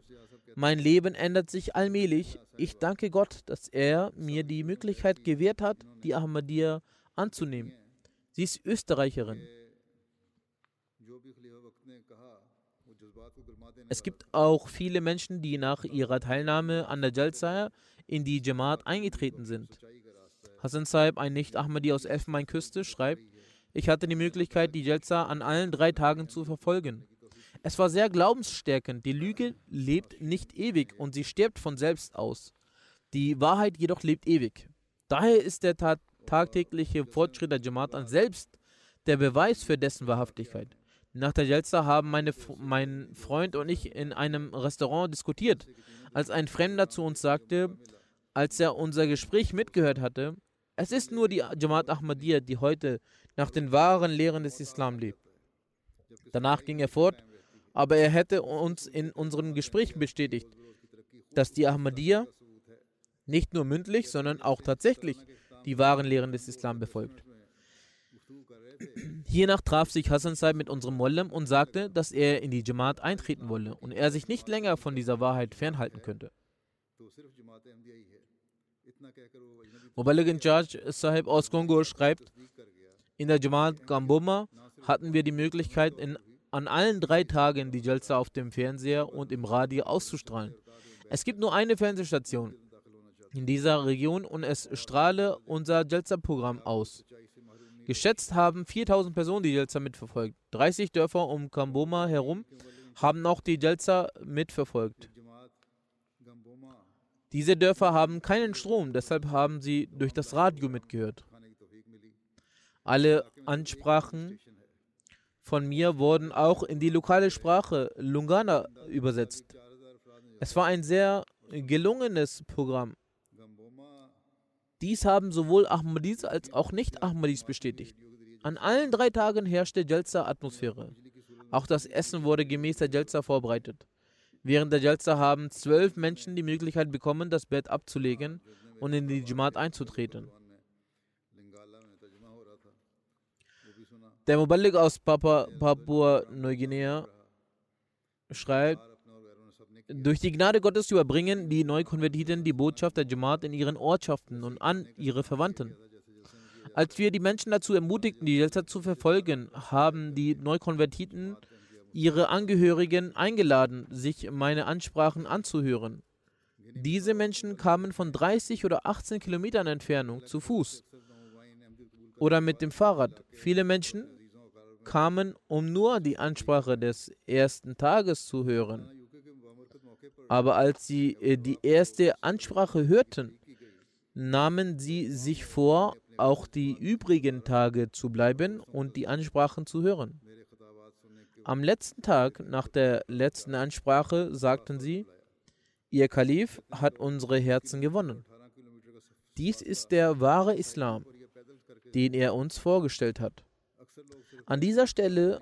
Mein Leben ändert sich allmählich. Ich danke Gott, dass er mir die Möglichkeit gewährt hat, die Ahmadiyya anzunehmen. Sie ist Österreicherin. Es gibt auch viele Menschen, die nach ihrer Teilnahme an der Jalsa in die Jamaat eingetreten sind. Hassan Saib, ein Nicht-Ahmadi aus Elfenbeinküste, schreibt, ich hatte die Möglichkeit, die Jalsa an allen drei Tagen zu verfolgen. Es war sehr glaubensstärkend. Die Lüge lebt nicht ewig und sie stirbt von selbst aus. Die Wahrheit jedoch lebt ewig. Daher ist der ta tagtägliche Fortschritt der Jamaat an selbst der Beweis für dessen Wahrhaftigkeit. Nach der Jalsa haben meine, mein Freund und ich in einem Restaurant diskutiert, als ein Fremder zu uns sagte, als er unser Gespräch mitgehört hatte, es ist nur die Jamaat Ahmadiyya, die heute nach den wahren Lehren des Islam lebt. Danach ging er fort, aber er hätte uns in unserem Gespräch bestätigt, dass die Ahmadiyya nicht nur mündlich, sondern auch tatsächlich die wahren Lehren des Islam befolgt. Hiernach traf sich Hassan Saib mit unserem Mollem und sagte, dass er in die Jamaat eintreten wolle und er sich nicht länger von dieser Wahrheit fernhalten könnte. Mubalig in Charge Sahib aus Kongo schreibt, in der Jamaat Gamboma hatten wir die Möglichkeit, in, an allen drei Tagen die Jalsa auf dem Fernseher und im Radio auszustrahlen. Es gibt nur eine Fernsehstation in dieser Region und es strahle unser Jalsa-Programm aus. Geschätzt haben 4000 Personen die Jalsa mitverfolgt. 30 Dörfer um Kamboma herum haben auch die Jalsa mitverfolgt. Diese Dörfer haben keinen Strom, deshalb haben sie durch das Radio mitgehört. Alle Ansprachen von mir wurden auch in die lokale Sprache Lungana übersetzt. Es war ein sehr gelungenes Programm. Dies haben sowohl Ahmadis als auch Nicht-Ahmadis bestätigt. An allen drei Tagen herrschte Jalsa-Atmosphäre. Auch das Essen wurde gemäß der Jalsa vorbereitet. Während der Jalsa haben zwölf Menschen die Möglichkeit bekommen, das Bett abzulegen und in die Jamaat einzutreten. Der Muballik aus Papua, Papua Neuguinea schreibt, durch die Gnade Gottes überbringen die Neukonvertiten die Botschaft der Jamaat in ihren Ortschaften und an ihre Verwandten. Als wir die Menschen dazu ermutigten, die Jalsa zu verfolgen, haben die Neukonvertiten ihre Angehörigen eingeladen, sich meine Ansprachen anzuhören. Diese Menschen kamen von 30 oder 18 Kilometern Entfernung zu Fuß oder mit dem Fahrrad. Viele Menschen kamen, um nur die Ansprache des ersten Tages zu hören. Aber als sie äh, die erste Ansprache hörten, nahmen sie sich vor, auch die übrigen Tage zu bleiben und die Ansprachen zu hören. Am letzten Tag nach der letzten Ansprache sagten sie, Ihr Kalif hat unsere Herzen gewonnen. Dies ist der wahre Islam, den er uns vorgestellt hat. An dieser Stelle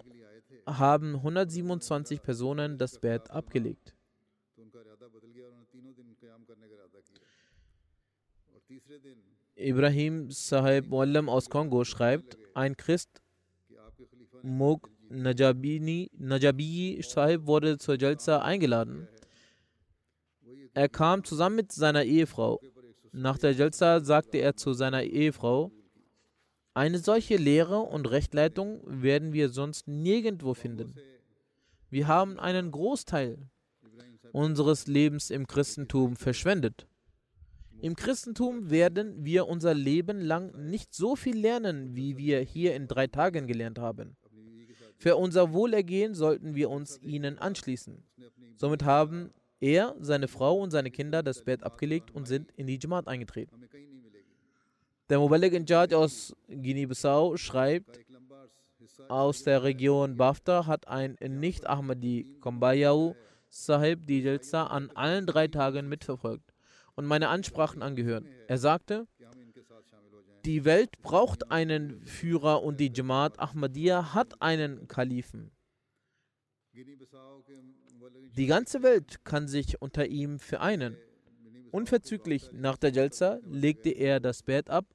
haben 127 Personen das Bett abgelegt. Ibrahim Sahib Muallam aus Kongo schreibt, ein Christ, Mog Najabini, Najabi Sahib, wurde zur Jalsa eingeladen. Er kam zusammen mit seiner Ehefrau. Nach der Jalsa sagte er zu seiner Ehefrau, eine solche Lehre und Rechtleitung werden wir sonst nirgendwo finden. Wir haben einen Großteil unseres Lebens im Christentum verschwendet. Im Christentum werden wir unser Leben lang nicht so viel lernen, wie wir hier in drei Tagen gelernt haben. Für unser Wohlergehen sollten wir uns ihnen anschließen. Somit haben er, seine Frau und seine Kinder das Bett abgelegt und sind in die Jamaat eingetreten. Der Mubalik in Charge aus Guinea-Bissau schreibt, aus der Region Bafta hat ein Nicht-Ahmadi Kombayau Sahib die Jalsa an allen drei Tagen mitverfolgt und meine Ansprachen angehört. Er sagte, die Welt braucht einen Führer und die Jamaat Ahmadiyya hat einen Kalifen. Die ganze Welt kann sich unter ihm vereinen. Unverzüglich nach der Jalsa legte er das Bett ab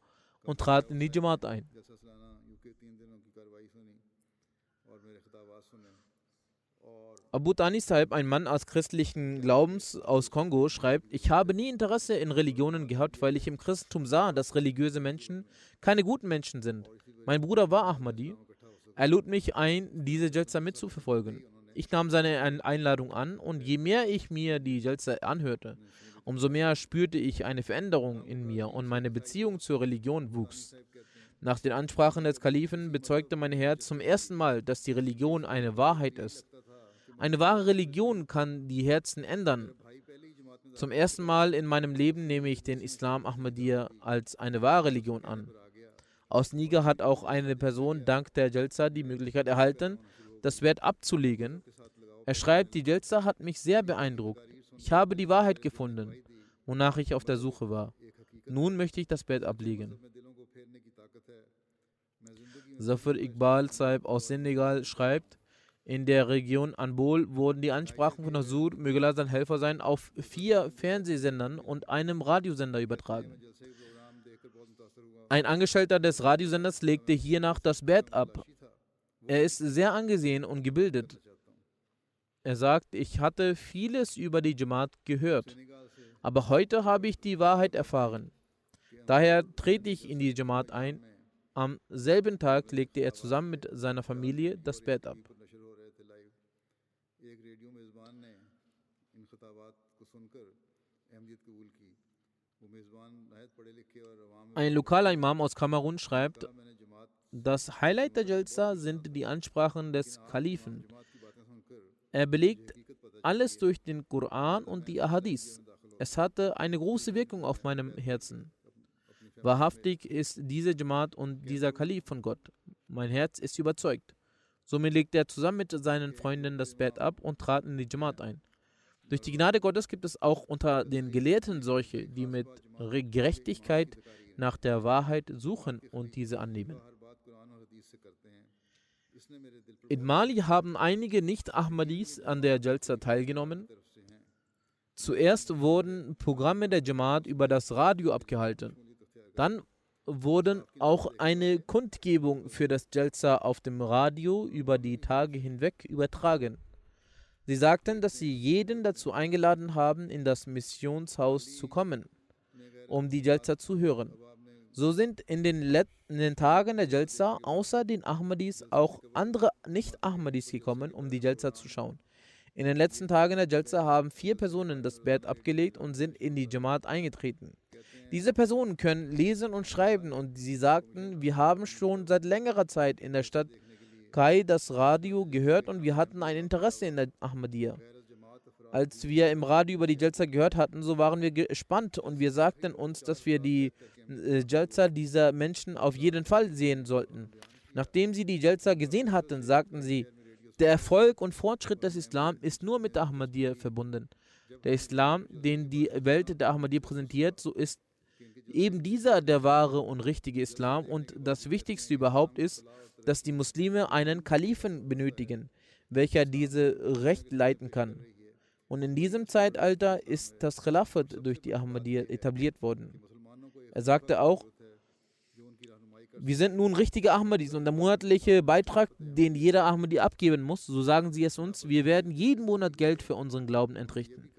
und trat in die Jamaat ein. Abu Tani Sahib, ein Mann aus christlichen Glaubens aus Kongo, schreibt, ich habe nie Interesse in Religionen gehabt, weil ich im Christentum sah, dass religiöse Menschen keine guten Menschen sind. Mein Bruder war Ahmadi. Er lud mich ein, diese Jalsa mitzuverfolgen. Ich nahm seine Einladung an und je mehr ich mir die Jalsa anhörte, umso mehr spürte ich eine Veränderung in mir und meine Beziehung zur Religion wuchs. Nach den Ansprachen des Kalifen bezeugte mein Herz zum ersten Mal, dass die Religion eine Wahrheit ist. Eine wahre Religion kann die Herzen ändern. Zum ersten Mal in meinem Leben nehme ich den Islam Ahmadiyya als eine wahre Religion an. Aus Niger hat auch eine Person dank der Jalsa die Möglichkeit erhalten, das Wert abzulegen. Er schreibt, die Jalsa hat mich sehr beeindruckt. Ich habe die Wahrheit gefunden, wonach ich auf der Suche war. Nun möchte ich das Bett ablegen. Zafar Iqbal Saib aus Senegal schreibt, in der Region Anbol wurden die Ansprachen von Hasur, möge sein Helfer sein, auf vier Fernsehsendern und einem Radiosender übertragen. Ein Angestellter des Radiosenders legte hiernach das Bett ab. Er ist sehr angesehen und gebildet. Er sagt, ich hatte vieles über die Jamaat gehört, aber heute habe ich die Wahrheit erfahren. Daher trete ich in die Jamaat ein. Am selben Tag legte er zusammen mit seiner Familie das Bett ab. Ein lokaler Imam aus Kamerun schreibt, das Highlight der Jalsa sind die Ansprachen des Kalifen. Er belegt alles durch den Koran und die Ahadith. Es hatte eine große Wirkung auf meinem Herzen. Wahrhaftig ist diese Jamaat und dieser Kalif von Gott. Mein Herz ist überzeugt. Somit legte er zusammen mit seinen Freunden das Bett ab und trat in die Jamaat ein. Durch die Gnade Gottes gibt es auch unter den Gelehrten solche, die mit Gerechtigkeit nach der Wahrheit suchen und diese annehmen. In Mali haben einige Nicht-Ahmadis an der Jalsa teilgenommen. Zuerst wurden Programme der Jamaat über das Radio abgehalten. Dann wurden auch eine Kundgebung für das Jalsa auf dem Radio über die Tage hinweg übertragen. Sie sagten, dass sie jeden dazu eingeladen haben, in das Missionshaus zu kommen, um die Jalsa zu hören. So sind in den, den Tagen der Jalsa außer den Ahmadis auch andere Nicht-Ahmadis gekommen, um die Jalsa zu schauen. In den letzten Tagen der Jalsa haben vier Personen das Bett abgelegt und sind in die Jamaat eingetreten. Diese Personen können lesen und schreiben und sie sagten, wir haben schon seit längerer Zeit in der Stadt Kai das Radio gehört und wir hatten ein Interesse in der Ahmadiyya. Als wir im Radio über die Jalsa gehört hatten, so waren wir gespannt und wir sagten uns, dass wir die äh, dieser Menschen auf jeden Fall sehen sollten. Nachdem sie die Jalsa gesehen hatten, sagten sie, der Erfolg und Fortschritt des Islam ist nur mit der Ahmadiyya verbunden. Der Islam, den die Welt der Ahmadiyya präsentiert, so ist eben dieser der wahre und richtige Islam und das Wichtigste überhaupt ist, dass die Muslime einen Kalifen benötigen, welcher diese Recht leiten kann. Und in diesem Zeitalter ist das Khilafat durch die Ahmadiyya etabliert worden. Er sagte auch, wir sind nun richtige Ahmadis und der monatliche Beitrag, den jeder Ahmadi abgeben muss, so sagen sie es uns, wir werden jeden Monat Geld für unseren Glauben entrichten.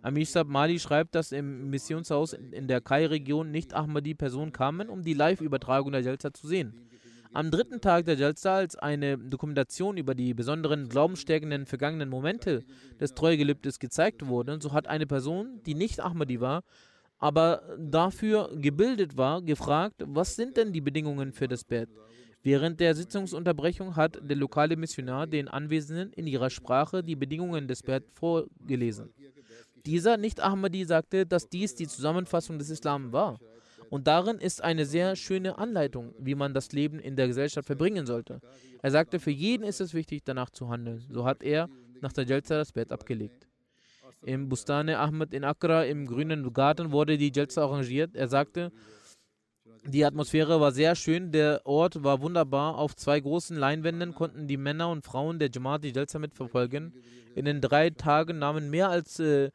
Amir Sab Mali schreibt, dass im Missionshaus in der Kai-Region nicht Ahmadi-Personen kamen, um die Live-Übertragung der Jalsa zu sehen. Am dritten Tag der Jalsa, als eine Dokumentation über die besonderen glaubensstärkenden vergangenen Momente des Treuegelübdes gezeigt wurde, so hat eine Person, die nicht Ahmadi war, aber dafür gebildet war, gefragt, was sind denn die Bedingungen für das Bett? Während der Sitzungsunterbrechung hat der lokale Missionar den Anwesenden in ihrer Sprache die Bedingungen des Bett vorgelesen. Dieser Nicht-Ahmadi sagte, dass dies die Zusammenfassung des Islam war Und darin ist eine sehr schöne Anleitung, wie man das Leben in der Gesellschaft verbringen sollte. Er sagte, für jeden ist es wichtig, danach zu handeln. So hat er nach der Jalsa das Bett abgelegt. Im Bustane Ahmed in Accra, im grünen Garten, wurde die Jalsa arrangiert. Er sagte, die Atmosphäre war sehr schön, der Ort war wunderbar. Auf zwei großen Leinwänden konnten die Männer und Frauen der Jamaat die Jalsa mitverfolgen. In den drei Tagen nahmen mehr als äh,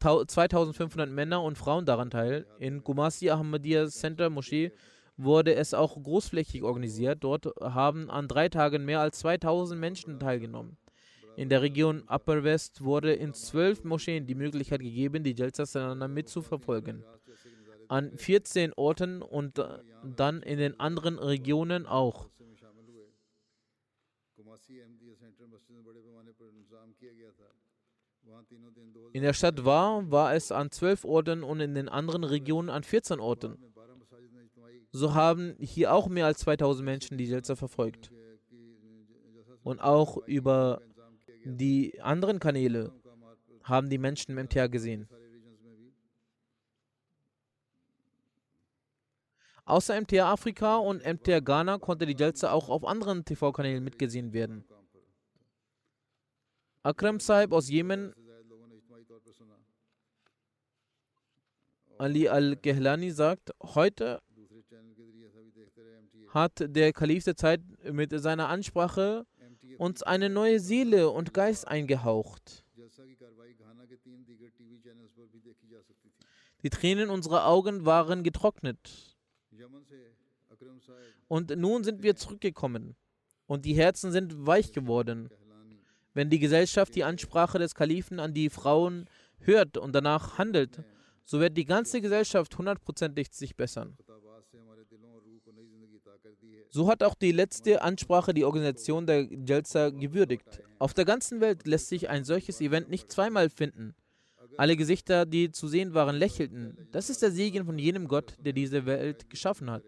2500 Männer und Frauen daran teil. In Kumasi Ahmadiyya Center Moschee wurde es auch großflächig organisiert. Dort haben an drei Tagen mehr als 2000 Menschen teilgenommen. In der Region Upper West wurde in zwölf Moscheen die Möglichkeit gegeben, die Jalsas mitzuverfolgen. An 14 Orten und dann in den anderen Regionen auch. In der Stadt war, war es an zwölf Orten und in den anderen Regionen an 14 Orten. So haben hier auch mehr als 2000 Menschen die Jalsa verfolgt. Und auch über die anderen Kanäle haben die Menschen MTA gesehen. Außer MTA Afrika und MTA Ghana konnte die Jalsa auch auf anderen TV-Kanälen mitgesehen werden. Akram Sahib aus Jemen, Ali al-Kehlani sagt, heute hat der Kalif der Zeit mit seiner Ansprache uns eine neue Seele und Geist eingehaucht. Die Tränen unserer Augen waren getrocknet. Und nun sind wir zurückgekommen und die Herzen sind weich geworden. Wenn die Gesellschaft die Ansprache des Kalifen an die Frauen hört und danach handelt, so wird die ganze Gesellschaft hundertprozentig sich bessern. So hat auch die letzte Ansprache die Organisation der Jalsa gewürdigt. Auf der ganzen Welt lässt sich ein solches Event nicht zweimal finden. Alle Gesichter, die zu sehen waren, lächelten. Das ist der Segen von jenem Gott, der diese Welt geschaffen hat.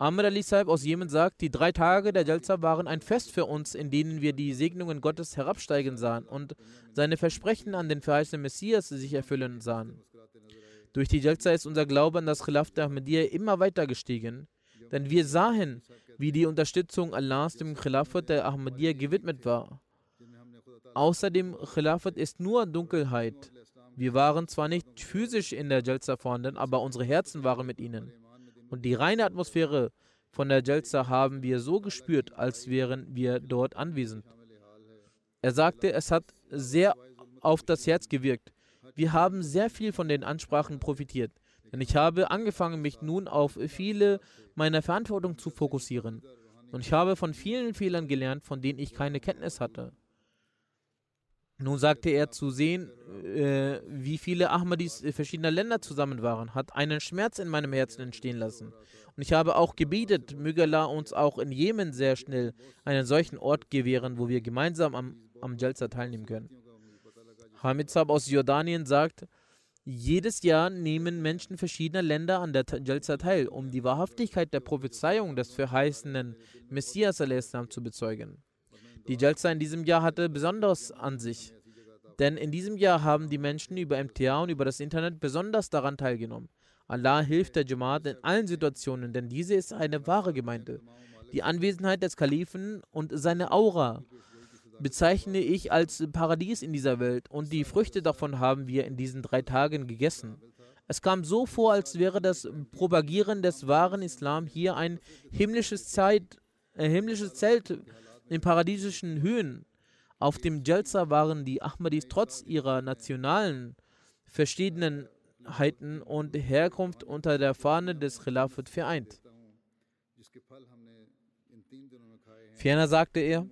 Amr Ali Saib aus Jemen sagt, die drei Tage der Jalsa waren ein Fest für uns, in denen wir die Segnungen Gottes herabsteigen sahen und seine Versprechen an den verheißenen Messias sich erfüllen sahen. Durch die Jalsa ist unser Glaube an das Khilaf der Ahmadiyya immer weiter gestiegen, denn wir sahen, wie die Unterstützung Allahs dem Khilafat der Ahmadiyya gewidmet war. Außerdem Khilafat ist nur Dunkelheit. Wir waren zwar nicht physisch in der Jalsa vorhanden, aber unsere Herzen waren mit ihnen. Und die reine Atmosphäre von der Jalsa haben wir so gespürt, als wären wir dort anwesend. Er sagte, es hat sehr auf das Herz gewirkt. Wir haben sehr viel von den Ansprachen profitiert. Denn ich habe angefangen, mich nun auf viele meiner Verantwortung zu fokussieren. Und ich habe von vielen Fehlern gelernt, von denen ich keine Kenntnis hatte. Nun sagte er, zu sehen, äh, wie viele Ahmadis verschiedener Länder zusammen waren, hat einen Schmerz in meinem Herzen entstehen lassen. Und ich habe auch gebetet, möge Allah uns auch in Jemen sehr schnell einen solchen Ort gewähren, wo wir gemeinsam am, am Jalsa teilnehmen können. Hamid Saab aus Jordanien sagt, jedes Jahr nehmen Menschen verschiedener Länder an der Jalsa teil, um die Wahrhaftigkeit der Prophezeiung des verheißenen Messias zu bezeugen. Die Jalsa in diesem Jahr hatte besonders an sich, denn in diesem Jahr haben die Menschen über MTA und über das Internet besonders daran teilgenommen. Allah hilft der Jamaat in allen Situationen, denn diese ist eine wahre Gemeinde. Die Anwesenheit des Kalifen und seine Aura bezeichne ich als Paradies in dieser Welt und die Früchte davon haben wir in diesen drei Tagen gegessen. Es kam so vor, als wäre das Propagieren des wahren Islam hier ein himmlisches, Zeit, äh, himmlisches Zelt in paradiesischen Höhen. Auf dem Jalsa waren die Ahmadis trotz ihrer nationalen Verschiedenheiten und Herkunft unter der Fahne des Khilafat vereint. Ferner sagte er,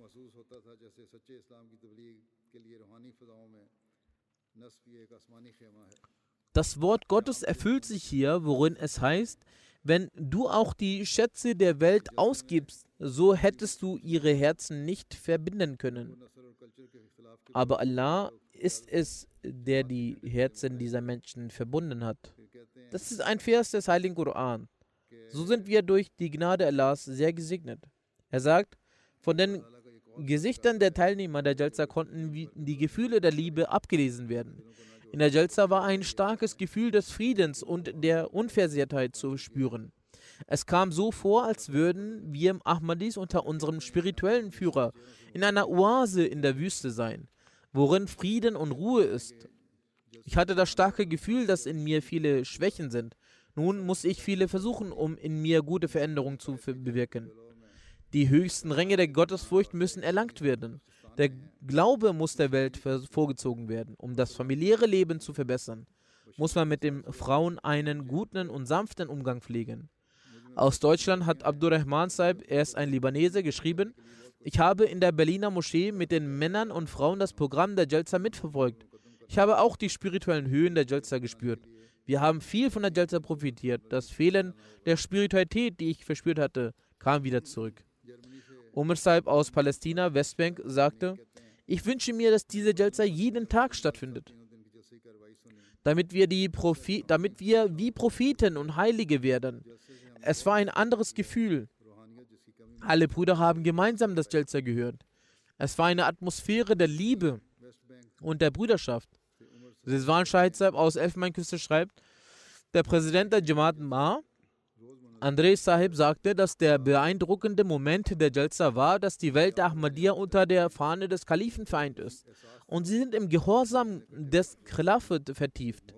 das Wort Gottes erfüllt sich hier, worin es heißt, wenn du auch die Schätze der Welt ausgibst, so hättest du ihre Herzen nicht verbinden können. Aber Allah ist es, der die Herzen dieser Menschen verbunden hat. Das ist ein Vers des Heiligen Koran. So sind wir durch die Gnade Allahs sehr gesegnet. Er sagt, von den Gesichtern der Teilnehmer der Jalsa konnten die Gefühle der Liebe abgelesen werden. In der Jalsa war ein starkes Gefühl des Friedens und der Unversehrtheit zu spüren. Es kam so vor, als würden wir Ahmadis unter unserem spirituellen Führer in einer Oase in der Wüste sein, worin Frieden und Ruhe ist. Ich hatte das starke Gefühl, dass in mir viele Schwächen sind. Nun muss ich viele versuchen, um in mir gute Veränderungen zu bewirken. Die höchsten Ränge der Gottesfurcht müssen erlangt werden. Der Glaube muss der Welt vorgezogen werden. Um das familiäre Leben zu verbessern, muss man mit den Frauen einen guten und sanften Umgang pflegen. Aus Deutschland hat Abdurrahman Saib, er ist ein Libanese, geschrieben, ich habe in der Berliner Moschee mit den Männern und Frauen das Programm der Jalsa mitverfolgt. Ich habe auch die spirituellen Höhen der Jalsa gespürt. Wir haben viel von der Jalsa profitiert. Das Fehlen der Spiritualität, die ich verspürt hatte, kam wieder zurück. Umar Saib aus Palästina, Westbank, sagte, ich wünsche mir, dass diese Jalsa jeden Tag stattfindet, damit wir, damit wir wie Propheten und Heilige werden. Es war ein anderes Gefühl. Alle Brüder haben gemeinsam das Jalsa gehört. Es war eine Atmosphäre der Liebe und der Brüderschaft. Rizwan Shahid Saib aus Elfenbeinküste schreibt, der Präsident der Jamaat Ma, Andrei Sahib, sagte, dass der beeindruckende Moment der Jalsa war, dass die Welt der Ahmadiyya unter der Fahne des Kalifen vereint ist. Und sie sind im Gehorsam des Khilafat vertieft.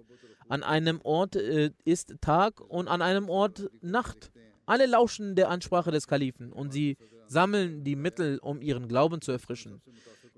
An einem Ort äh, ist Tag und an einem Ort Nacht. Alle lauschen der Ansprache des Kalifen und sie sammeln die Mittel, um ihren Glauben zu erfrischen.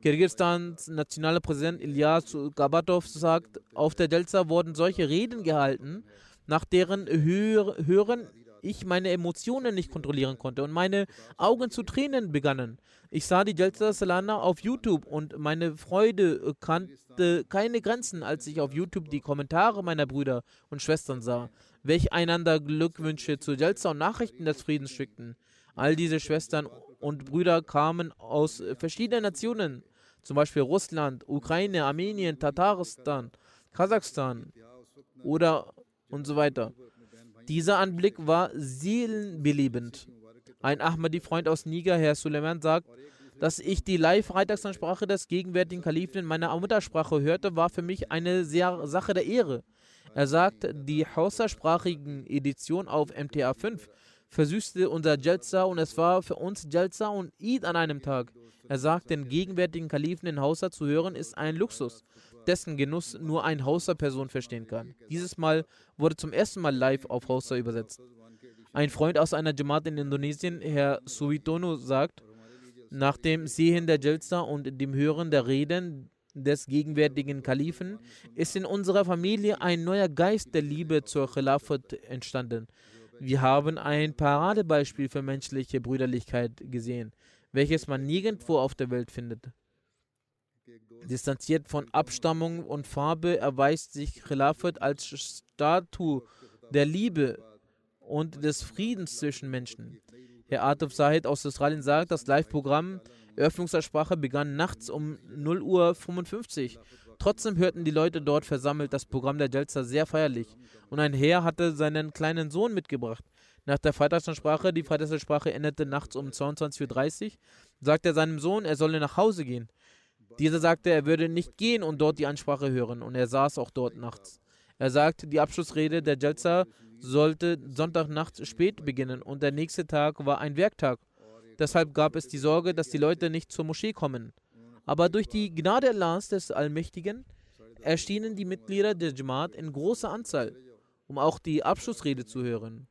Kirgisistans nationaler Präsident Ilyas Gabatov sagt, auf der Delta wurden solche Reden gehalten, nach deren Hör Hören ich meine Emotionen nicht kontrollieren konnte und meine Augen zu Tränen begannen. Ich sah die Delta Salana auf YouTube und meine Freude kannte keine Grenzen, als ich auf YouTube die Kommentare meiner Brüder und Schwestern sah, welche einander Glückwünsche zu Delta und Nachrichten des Friedens schickten. All diese Schwestern und Brüder kamen aus verschiedenen Nationen, zum Beispiel Russland, Ukraine, Armenien, Tatarstan, Kasachstan oder und so weiter. Dieser Anblick war seelenbelebend. Ein Ahmadi-Freund aus Niger, Herr Suleiman, sagt, dass ich die Live-Freitagsansprache des gegenwärtigen Kalifen in meiner Muttersprache hörte, war für mich eine sehr Sache der Ehre. Er sagt, die Hausa-sprachigen Edition auf MTA 5 versüßte unser Jalsa und es war für uns Jalsa und Eid an einem Tag. Er sagt, den gegenwärtigen Kalifen in Hausa zu hören ist ein Luxus, dessen Genuss nur ein Hausa-Person verstehen kann. Dieses Mal wurde zum ersten Mal live auf Hausa übersetzt. Ein Freund aus einer Jamaat in Indonesien, Herr Suitono, sagt, nach dem Sehen der Jalsa und dem Hören der Reden des gegenwärtigen Kalifen ist in unserer Familie ein neuer Geist der Liebe zur Khilafat entstanden. Wir haben ein Paradebeispiel für menschliche Brüderlichkeit gesehen, welches man nirgendwo auf der Welt findet. Distanziert von Abstammung und Farbe erweist sich Khilafat als Statue der Liebe und des Friedens zwischen Menschen. Herr Atuf Sahid aus Australien sagt, das Live-Programm Eröffnungsansprache begann nachts um 0.55 Uhr. Trotzdem hörten die Leute dort versammelt das Programm der Jalsa sehr feierlich. Und ein Herr hatte seinen kleinen Sohn mitgebracht. Nach der Freitagsansprache, die Freitagsansprache endete nachts um 22.30 Uhr, sagte er seinem Sohn, er solle nach Hause gehen. Dieser sagte, er würde nicht gehen und dort die Ansprache hören. Und er saß auch dort nachts. Er sagte, die Abschlussrede der Jalsa sollte Sonntagnacht spät beginnen und der nächste Tag war ein Werktag. Deshalb gab es die Sorge, dass die Leute nicht zur Moschee kommen. Aber durch die Gnade Allahs des Allmächtigen erschienen die Mitglieder der Jamaat in großer Anzahl, um auch die Abschlussrede zu hören.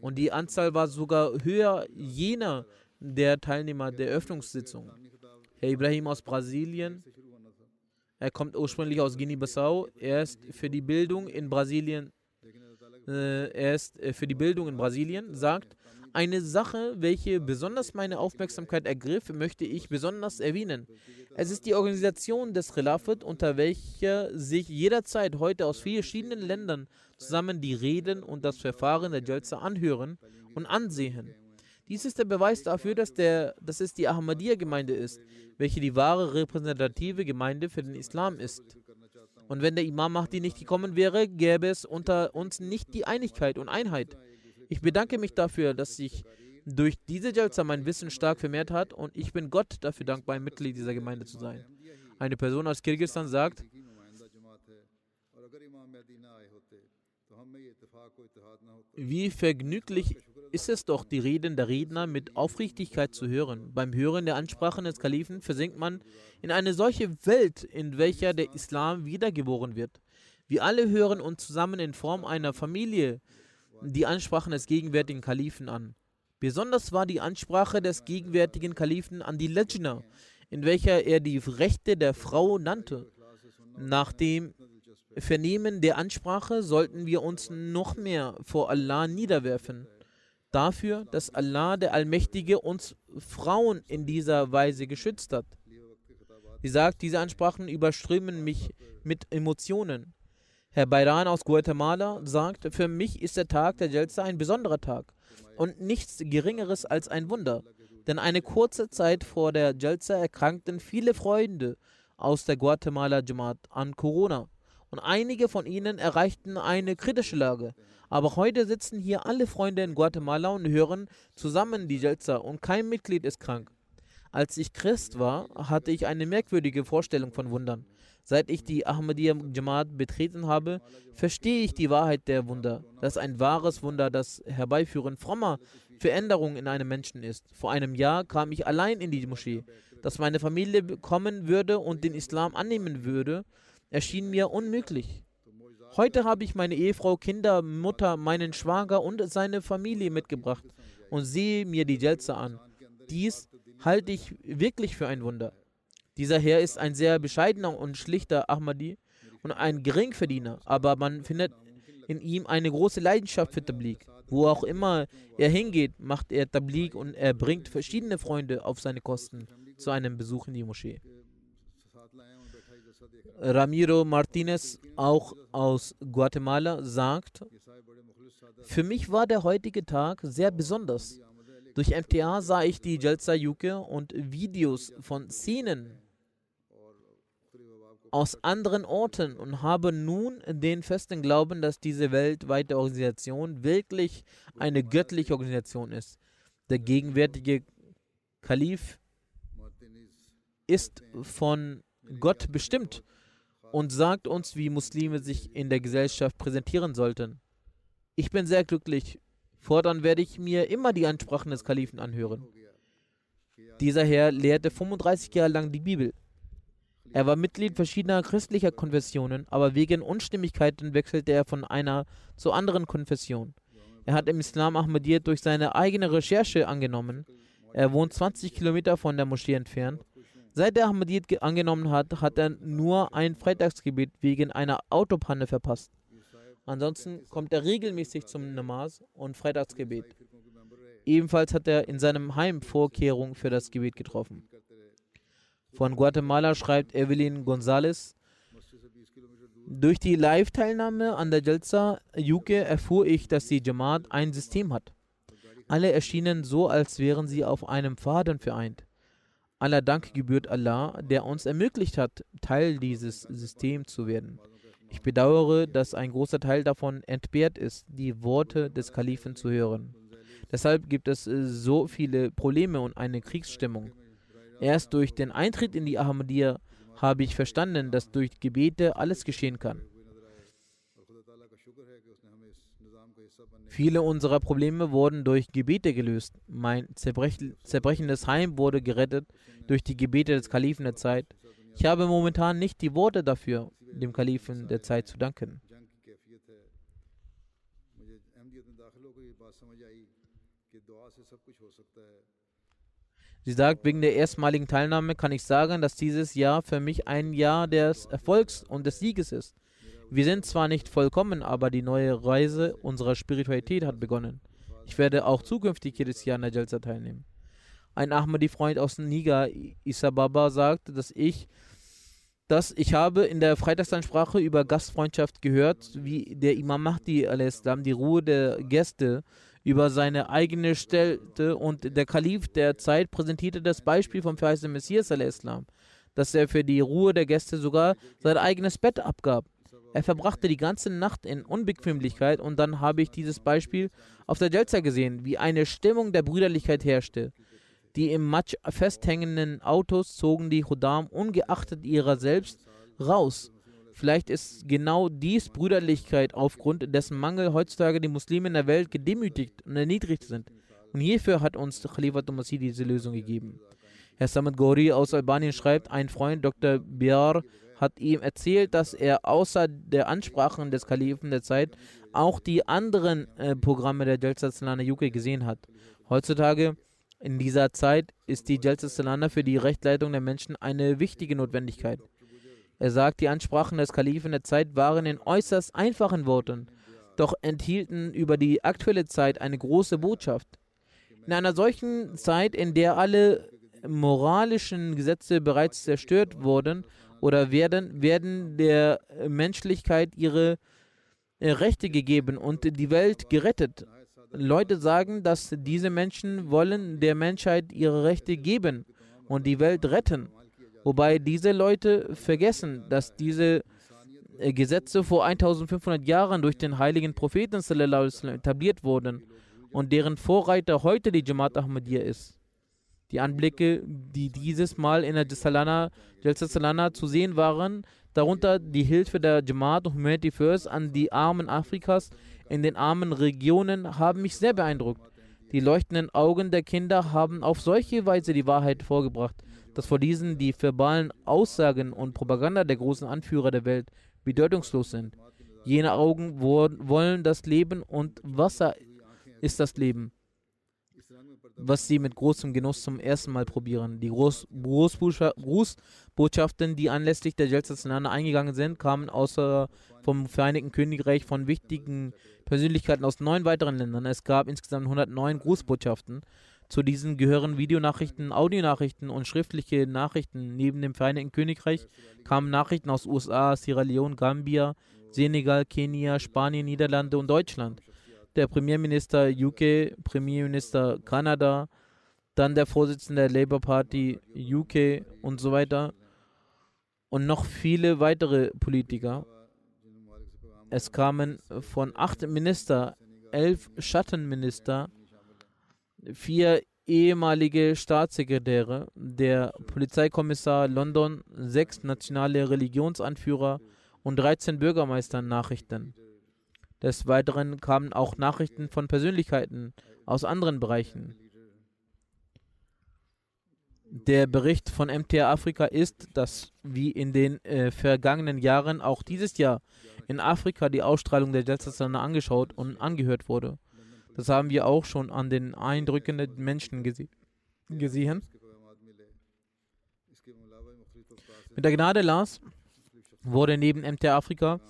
Und die Anzahl war sogar höher jener der Teilnehmer der Öffnungssitzung. Herr Ibrahim aus Brasilien, er kommt ursprünglich aus Guinea-Bissau, er ist für die Bildung in Brasilien äh, er ist äh, für die Bildung in Brasilien, sagt, eine Sache, welche besonders meine Aufmerksamkeit ergriff, möchte ich besonders erwähnen. Es ist die Organisation des Khilafat, unter welcher sich jederzeit heute aus verschiedenen Ländern zusammen die Reden und das Verfahren der Jalsa anhören und ansehen. Dies ist der Beweis dafür, dass, der, dass es die Ahmadiyya-Gemeinde ist, welche die wahre repräsentative Gemeinde für den Islam ist. Und wenn der Imam Mahdi nicht gekommen wäre, gäbe es unter uns nicht die Einigkeit und Einheit. Ich bedanke mich dafür, dass sich durch diese Jalsa mein Wissen stark vermehrt hat und ich bin Gott dafür dankbar, ein Mitglied dieser Gemeinde zu sein. Eine Person aus Kirgisistan sagt, Wie vergnüglich ist es doch, die Reden der Redner mit Aufrichtigkeit zu hören. Beim Hören der Ansprachen des Kalifen versinkt man in eine solche Welt, in welcher der Islam wiedergeboren wird. Wir alle hören uns zusammen in Form einer Familie die Ansprachen des gegenwärtigen Kalifen an. Besonders war die Ansprache des gegenwärtigen Kalifen an die Lejna, in welcher er die Rechte der Frau nannte. Nach dem Vernehmen der Ansprache sollten wir uns noch mehr vor Allah niederwerfen. Dafür, dass Allah der Allmächtige uns Frauen in dieser Weise geschützt hat. Sie sagt, diese Ansprachen überströmen mich mit Emotionen. Herr Bayran aus Guatemala sagt, für mich ist der Tag der Jalsa ein besonderer Tag und nichts Geringeres als ein Wunder. Denn eine kurze Zeit vor der Jalsa erkrankten viele Freunde aus der Guatemala Jamaat an Corona und einige von ihnen erreichten eine kritische Lage. Aber heute sitzen hier alle Freunde in Guatemala und hören zusammen die Jalsa und kein Mitglied ist krank. Als ich Christ war, hatte ich eine merkwürdige Vorstellung von Wundern. Seit ich die Ahmadiyya Jamaat betreten habe, verstehe ich die Wahrheit der Wunder. Das ist ein wahres Wunder, das Herbeiführen frommer Veränderungen in einem Menschen ist. Vor einem Jahr kam ich allein in die Moschee. Dass meine Familie kommen würde und den Islam annehmen würde, erschien mir unmöglich. Heute habe ich meine Ehefrau, Kinder, Mutter, meinen Schwager und seine Familie mitgebracht und sehe mir die Jelze an. Dies halte ich wirklich für ein Wunder. Dieser Herr ist ein sehr bescheidener und schlichter Ahmadi und ein Geringverdiener, aber man findet in ihm eine große Leidenschaft für Tablik. Wo auch immer er hingeht, macht er Tablik und er bringt verschiedene Freunde auf seine Kosten zu einem Besuch in die Moschee. Ramiro Martinez, auch aus Guatemala, sagt, für mich war der heutige Tag sehr besonders. Durch MTA sah ich die Jalsa Yuke und Videos von Szenen aus anderen Orten und habe nun den festen Glauben, dass diese weltweite Organisation wirklich eine göttliche Organisation ist. Der gegenwärtige Kalif ist von Gott bestimmt und sagt uns, wie Muslime sich in der Gesellschaft präsentieren sollten. Ich bin sehr glücklich. Fortan werde ich mir immer die Ansprachen des Kalifen anhören. Dieser Herr lehrte 35 Jahre lang die Bibel. Er war Mitglied verschiedener christlicher Konfessionen, aber wegen Unstimmigkeiten wechselte er von einer zur anderen Konfession. Er hat im Islam Ahmadiyyat durch seine eigene Recherche angenommen. Er wohnt 20 Kilometer von der Moschee entfernt Seit er Ahmadiyyat angenommen hat, hat er nur ein Freitagsgebet wegen einer Autopanne verpasst. Ansonsten kommt er regelmäßig zum Namaz und Freitagsgebet. Ebenfalls hat er in seinem Heim Vorkehrungen für das Gebet getroffen. Von Guatemala schreibt Evelyn González, durch die Live-Teilnahme an der Jalsa Yuke erfuhr ich, dass die Jamaat ein System hat. Alle erschienen so, als wären sie auf einem Faden vereint. Aller Dank gebührt Allah, der uns ermöglicht hat, Teil dieses Systems zu werden. Ich bedauere, dass ein großer Teil davon entbehrt ist, die Worte des Kalifen zu hören. Deshalb gibt es so viele Probleme und eine Kriegsstimmung. Erst durch den Eintritt in die Ahmadiyya habe ich verstanden, dass durch Gebete alles geschehen kann. Viele unserer Probleme wurden durch Gebete gelöst. Mein zerbrech zerbrechendes Heim wurde gerettet durch die Gebete des Kalifen der Zeit. Ich habe momentan nicht die Worte dafür, dem Kalifen der Zeit zu danken. Sie sagt, wegen der erstmaligen Teilnahme kann ich sagen, dass dieses Jahr für mich ein Jahr des Erfolgs und des Sieges ist. Wir sind zwar nicht vollkommen, aber die neue Reise unserer Spiritualität hat begonnen. Ich werde auch zukünftig jedes Jahr an der Jalsa teilnehmen. Ein Ahmadi-Freund aus Niger, Isababa, sagt, dass ich, dass ich habe in der Freitagsansprache über Gastfreundschaft gehört, wie der Imam Mahdi al-Islam die Ruhe der Gäste über seine eigene stellte und der Kalif der Zeit präsentierte das Beispiel vom verheißenen Messias al-Islam, dass er für die Ruhe der Gäste sogar sein eigenes Bett abgab. Er verbrachte die ganze Nacht in Unbequemlichkeit und dann habe ich dieses Beispiel auf der Jalsa gesehen, wie eine Stimmung der Brüderlichkeit herrschte. Die im Matsch festhängenden Autos zogen die Hudam ungeachtet ihrer selbst raus. Vielleicht ist genau dies Brüderlichkeit, aufgrund dessen Mangel heutzutage die Muslime in der Welt gedemütigt und erniedrigt sind. Und hierfür hat uns Khalifatul Masih diese Lösung gegeben. Herr Samad Gori aus Albanien schreibt, ein Freund, Dr. Biar, hat ihm erzählt, dass er außer der Ansprachen des Kalifen der Zeit auch die anderen äh, Programme der Jalsat Salana UK gesehen hat. Heutzutage, in dieser Zeit, ist die Jalsat Salana für die Rechtleitung der Menschen eine wichtige Notwendigkeit. Er sagt, die Ansprachen des Kalifen der Zeit waren in äußerst einfachen Worten, doch enthielten über die aktuelle Zeit eine große Botschaft. In einer solchen Zeit, in der alle moralischen Gesetze bereits zerstört wurden oder werden, werden der Menschlichkeit ihre Rechte gegeben und die Welt gerettet. Leute sagen, dass diese Menschen wollen der Menschheit ihre Rechte geben und die Welt retten. Wobei diese Leute vergessen, dass diese äh, Gesetze vor 1500 Jahren durch den heiligen Propheten etabliert wurden und deren Vorreiter heute die Jamaat Ahmadiyya ist. Die Anblicke, die dieses Mal in der Salana, Salana zu sehen waren, darunter die Hilfe der Jamaat und Humanity First an die Armen Afrikas in den armen Regionen, haben mich sehr beeindruckt. Die leuchtenden Augen der Kinder haben auf solche Weise die Wahrheit vorgebracht, dass vor diesen die verbalen Aussagen und Propaganda der großen Anführer der Welt bedeutungslos sind. Jene Augen wollen das Leben und Wasser ist das Leben was sie mit großem Genuss zum ersten Mal probieren. Die Groß Grußbotschaften, die anlässlich der Jalsa Sanana eingegangen sind, kamen außer vom Vereinigten Königreich von wichtigen Persönlichkeiten aus neun weiteren Ländern. Es gab insgesamt 109 Grußbotschaften. Zu diesen gehören Videonachrichten, Audionachrichten und schriftliche Nachrichten. Neben dem Vereinigten Königreich kamen Nachrichten aus USA, Sierra Leone, Gambia, Senegal, Kenia, Spanien, Niederlande und Deutschland der Premierminister UK, Premierminister Kanada, dann der Vorsitzende der Labour Party UK und so weiter und noch viele weitere Politiker. Es kamen von acht Minister, elf Schattenminister, vier ehemalige Staatssekretäre, der Polizeikommissar London, sechs nationale Religionsanführer und 13 Bürgermeister Nachrichten. Des Weiteren kamen auch Nachrichten von Persönlichkeiten aus anderen Bereichen. Der Bericht von MTA Afrika ist, dass wie in den äh, vergangenen Jahren auch dieses Jahr in Afrika die Ausstrahlung der Jalsa angeschaut und angehört wurde. Das haben wir auch schon an den eindrückenden Menschen gese gesehen. Mit der Gnade Lars wurde neben MTA Afrika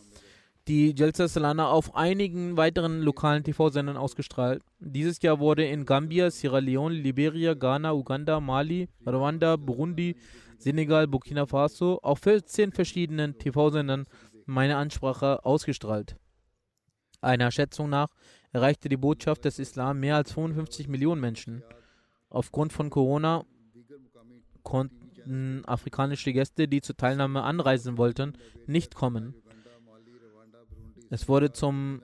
die Jalsa Salana auf einigen weiteren lokalen TV-Sendern ausgestrahlt. Dieses Jahr wurde in Gambia, Sierra Leone, Liberia, Ghana, Uganda, Mali, Rwanda, Burundi, Senegal, Burkina Faso auf 14 verschiedenen TV-Sendern meine Ansprache ausgestrahlt. Einer Schätzung nach erreichte die Botschaft des Islam mehr als 55 Millionen Menschen. Aufgrund von Corona konnten afrikanische Gäste, die zur Teilnahme anreisen wollten, nicht kommen. Es wurde zum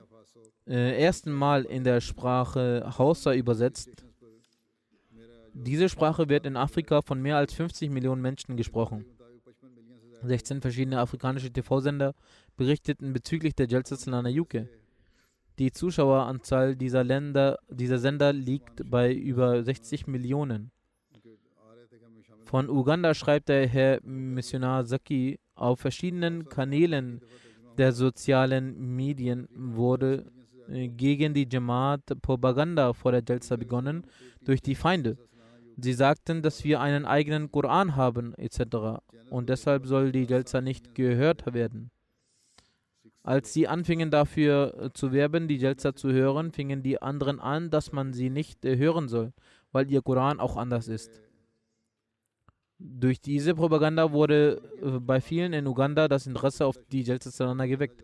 äh, ersten Mal in der Sprache Hausa übersetzt. Diese Sprache wird in Afrika von mehr als 50 Millionen Menschen gesprochen. 16 verschiedene afrikanische TV-Sender berichteten bezüglich der Jalsa Salana Yuke. Die Zuschaueranzahl dieser Länder, dieser Sender liegt bei über 60 Millionen. Von Uganda schreibt der Herr Missionar Saki auf verschiedenen Kanälen der sozialen Medien wurde äh, gegen die Jamaat Propaganda vor der Jalsa begonnen durch die Feinde. Sie sagten, dass wir einen eigenen Koran haben etc. Und deshalb soll die Jalsa nicht gehört werden. Als sie anfingen dafür äh, zu werben, die Jalsa zu hören, fingen die anderen an, dass man sie nicht äh, hören soll, weil ihr Koran auch anders ist. Durch diese Propaganda wurde äh, bei vielen in Uganda das Interesse auf die Jalsa geweckt.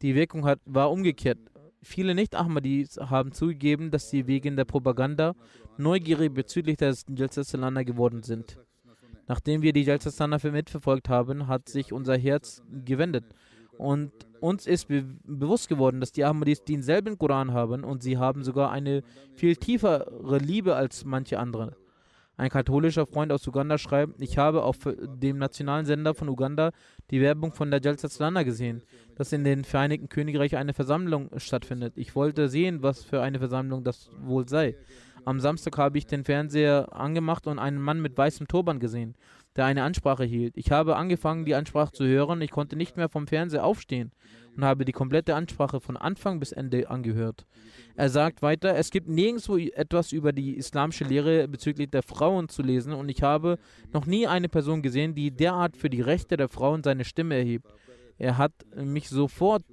Die Wirkung hat, war umgekehrt. Viele Nicht-Ahmadis haben zugegeben, dass sie wegen der Propaganda neugierig bezüglich des Jalsa geworden sind. Nachdem wir die Jalsa mitverfolgt haben, hat sich unser Herz gewendet. Und uns ist be bewusst geworden, dass die Ahmadis denselben Koran haben und sie haben sogar eine viel tiefere Liebe als manche andere. Ein katholischer Freund aus Uganda schreibt, ich habe auf dem nationalen Sender von Uganda die Werbung von der Jalsa gesehen, dass in den Vereinigten Königreich eine Versammlung stattfindet. Ich wollte sehen, was für eine Versammlung das wohl sei. Am Samstag habe ich den Fernseher angemacht und einen Mann mit weißem Turban gesehen, der eine Ansprache hielt. Ich habe angefangen, die Ansprache zu hören. Ich konnte nicht mehr vom Fernseher aufstehen und habe die komplette Ansprache von Anfang bis Ende angehört. Er sagt weiter, es gibt nirgendwo etwas über die islamische Lehre bezüglich der Frauen zu lesen und ich habe noch nie eine Person gesehen, die derart für die Rechte der Frauen seine Stimme erhebt. Er hat mich sofort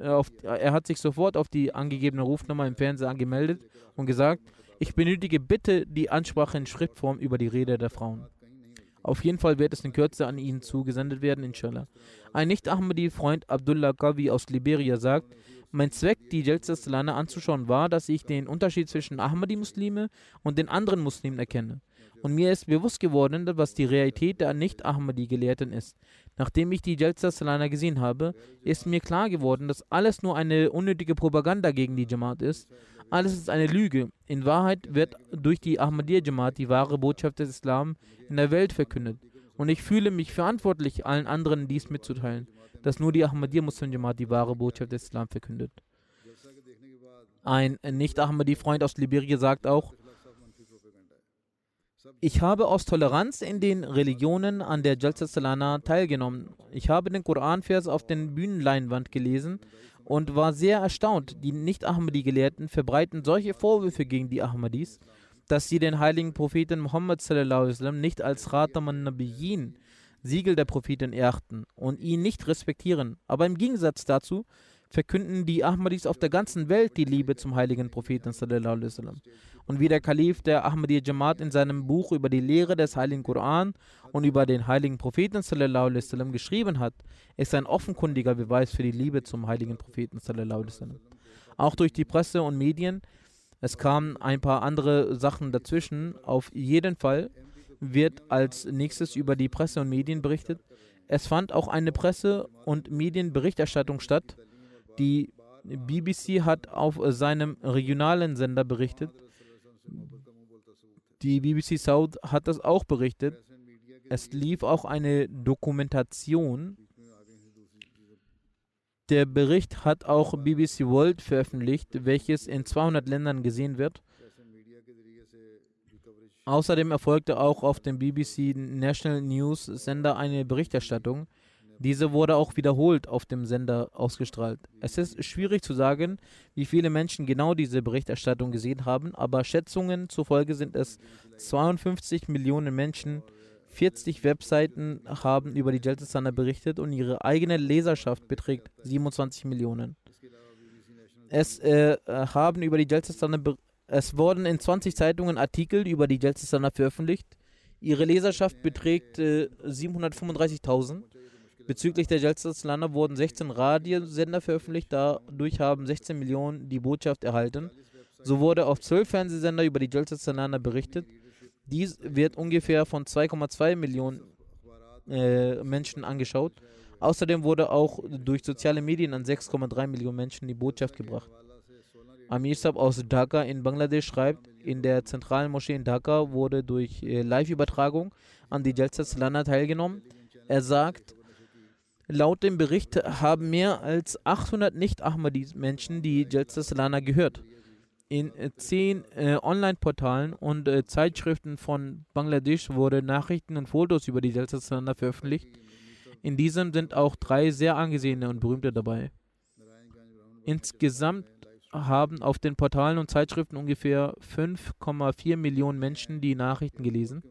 äh, auf, er hat sich sofort auf die angegebene Rufnummer im Fernsehen angemeldet und gesagt, ich benötige bitte die Ansprache in Schriftform über die Rede der Frauen. Auf jeden Fall wird es in Kürze an ihn zugesendet werden, inshallah. Ein Nicht-Ahmadi-Freund Abdullah Kavi aus Liberia sagt, mein Zweck, die Jalsa Salana anzuschauen, war, dass ich den Unterschied zwischen Ahmadi-Muslime und den anderen Muslimen erkenne. Und mir ist bewusst geworden, was die Realität der Nicht-Ahmadi-Gelehrten ist. Nachdem ich die Jalsa Salana gesehen habe, ist mir klar geworden, dass alles nur eine unnötige Propaganda gegen die Jamaat ist. Alles ist eine Lüge. In Wahrheit wird durch die Ahmadiyya Jamaat die wahre Botschaft des Islam in der Welt verkündet. Und ich fühle mich verantwortlich, allen anderen dies mitzuteilen dass nur die Ahmadiyya Muslim Jamaat die wahre Botschaft des Islam verkündet. Ein Nicht-Ahmadi-Freund aus Liberia sagt auch, ich habe aus Toleranz in den Religionen an der Jalsa Salana teilgenommen. Ich habe den Koranvers auf den Bühnenleinwand gelesen und war sehr erstaunt. Die Nicht-Ahmadi-Gelehrten verbreiten solche Vorwürfe gegen die Ahmadis, dass sie den heiligen Propheten Muhammad nicht als Khataman Nabiyyin Siegel der Propheten erachten und ihn nicht respektieren. Aber im Gegensatz dazu verkünden die Ahmadis auf der ganzen Welt die Liebe zum heiligen Propheten. Und wie der Kalif der Ahmadiyya Jamaat in seinem Buch über die Lehre des heiligen Koran und über den heiligen Propheten geschrieben hat, ist ein offenkundiger Beweis für die Liebe zum heiligen Propheten. Auch durch die Presse und Medien. Es kamen ein paar andere Sachen dazwischen. Auf jeden Fall wird als nächstes über die Presse und Medien berichtet. Es fand auch eine Presse- und Medienberichterstattung statt. Die BBC hat auf seinem regionalen Sender berichtet. Die BBC South hat das auch berichtet. Es lief auch eine Dokumentation. Der Bericht hat auch BBC World veröffentlicht, welches in 200 Ländern gesehen wird. Außerdem erfolgte auch auf dem BBC National News Sender eine Berichterstattung. Diese wurde auch wiederholt auf dem Sender ausgestrahlt. Es ist schwierig zu sagen, wie viele Menschen genau diese Berichterstattung gesehen haben, aber Schätzungen zufolge sind es 52 Millionen Menschen. 40 Webseiten haben über die Jaltasana berichtet und ihre eigene Leserschaft beträgt 27 Millionen. Es äh, haben über die berichtet es wurden in 20 Zeitungen Artikel über die Jalsasana veröffentlicht. Ihre Leserschaft beträgt äh, 735.000. Bezüglich der Jalsasana wurden 16 Radiosender veröffentlicht. Dadurch haben 16 Millionen die Botschaft erhalten. So wurde auf 12 Fernsehsender über die Jalsasana berichtet. Dies wird ungefähr von 2,2 Millionen äh, Menschen angeschaut. Außerdem wurde auch durch soziale Medien an 6,3 Millionen Menschen die Botschaft gebracht. Amir Sab aus Dhaka in Bangladesch schreibt, in der zentralen Moschee in Dhaka wurde durch äh, Live-Übertragung an die Jalsa Salana teilgenommen. Er sagt, laut dem Bericht haben mehr als 800 Nicht-Ahmadis-Menschen die Jalsa Salana gehört. In äh, zehn äh, Online-Portalen und äh, Zeitschriften von Bangladesch wurden Nachrichten und Fotos über die Jalsa Salana veröffentlicht. In diesem sind auch drei sehr angesehene und berühmte dabei. Insgesamt haben auf den Portalen und Zeitschriften ungefähr 5,4 Millionen Menschen die Nachrichten gelesen.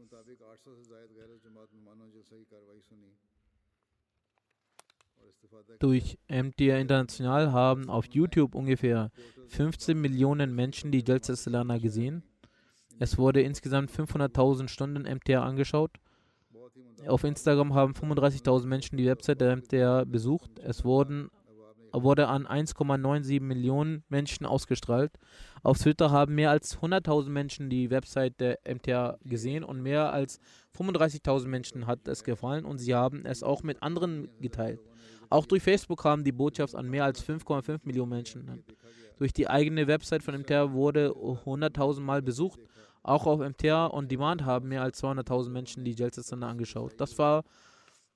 Durch MTR International haben auf YouTube ungefähr 15 Millionen Menschen die Jalsa Salana gesehen. Es wurde insgesamt 500.000 Stunden MTR angeschaut. Auf Instagram haben 35.000 Menschen die Website der MTR besucht. Es wurden wurde an 1,97 Millionen Menschen ausgestrahlt. Auf Twitter haben mehr als 100.000 Menschen die Website der MTA gesehen und mehr als 35.000 Menschen hat es gefallen und sie haben es auch mit anderen geteilt. Auch durch Facebook kam die Botschaft an mehr als 5,5 Millionen Menschen. Durch die eigene Website von MTA wurde 100.000 Mal besucht. Auch auf MTR On Demand haben mehr als 200.000 Menschen die Jalsa angeschaut. Das war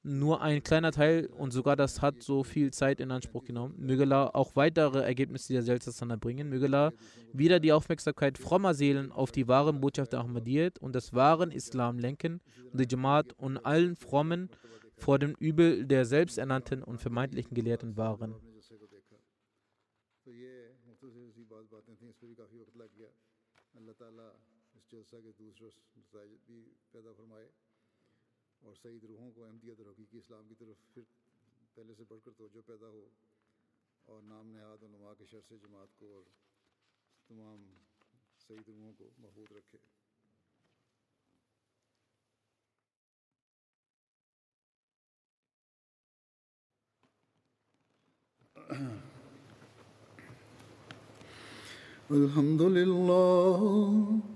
nur ein kleiner Teil und sogar das hat so viel Zeit in Anspruch genommen. Möge Allah auch weitere Ergebnisse der Jalsa bringen. Möge Allah wieder die Aufmerksamkeit frommer Seelen auf die wahren Botschaft der Ahmadiyyat und des wahren Islam lenken und die Jamaat und allen Frommen vor dem Übel der selbsternannten und vermeintlichen Gelehrten wahren. اور سعید روحوں کو احمدیت اور حقیقی اسلام کی طرف پھر پہلے سے بڑھ کر توجہ پیدا ہو اور نام نہاد و نما کے شر سے جماعت کو اور تمام سعید روحوں کو محفوظ رکھے۔ الحمد لله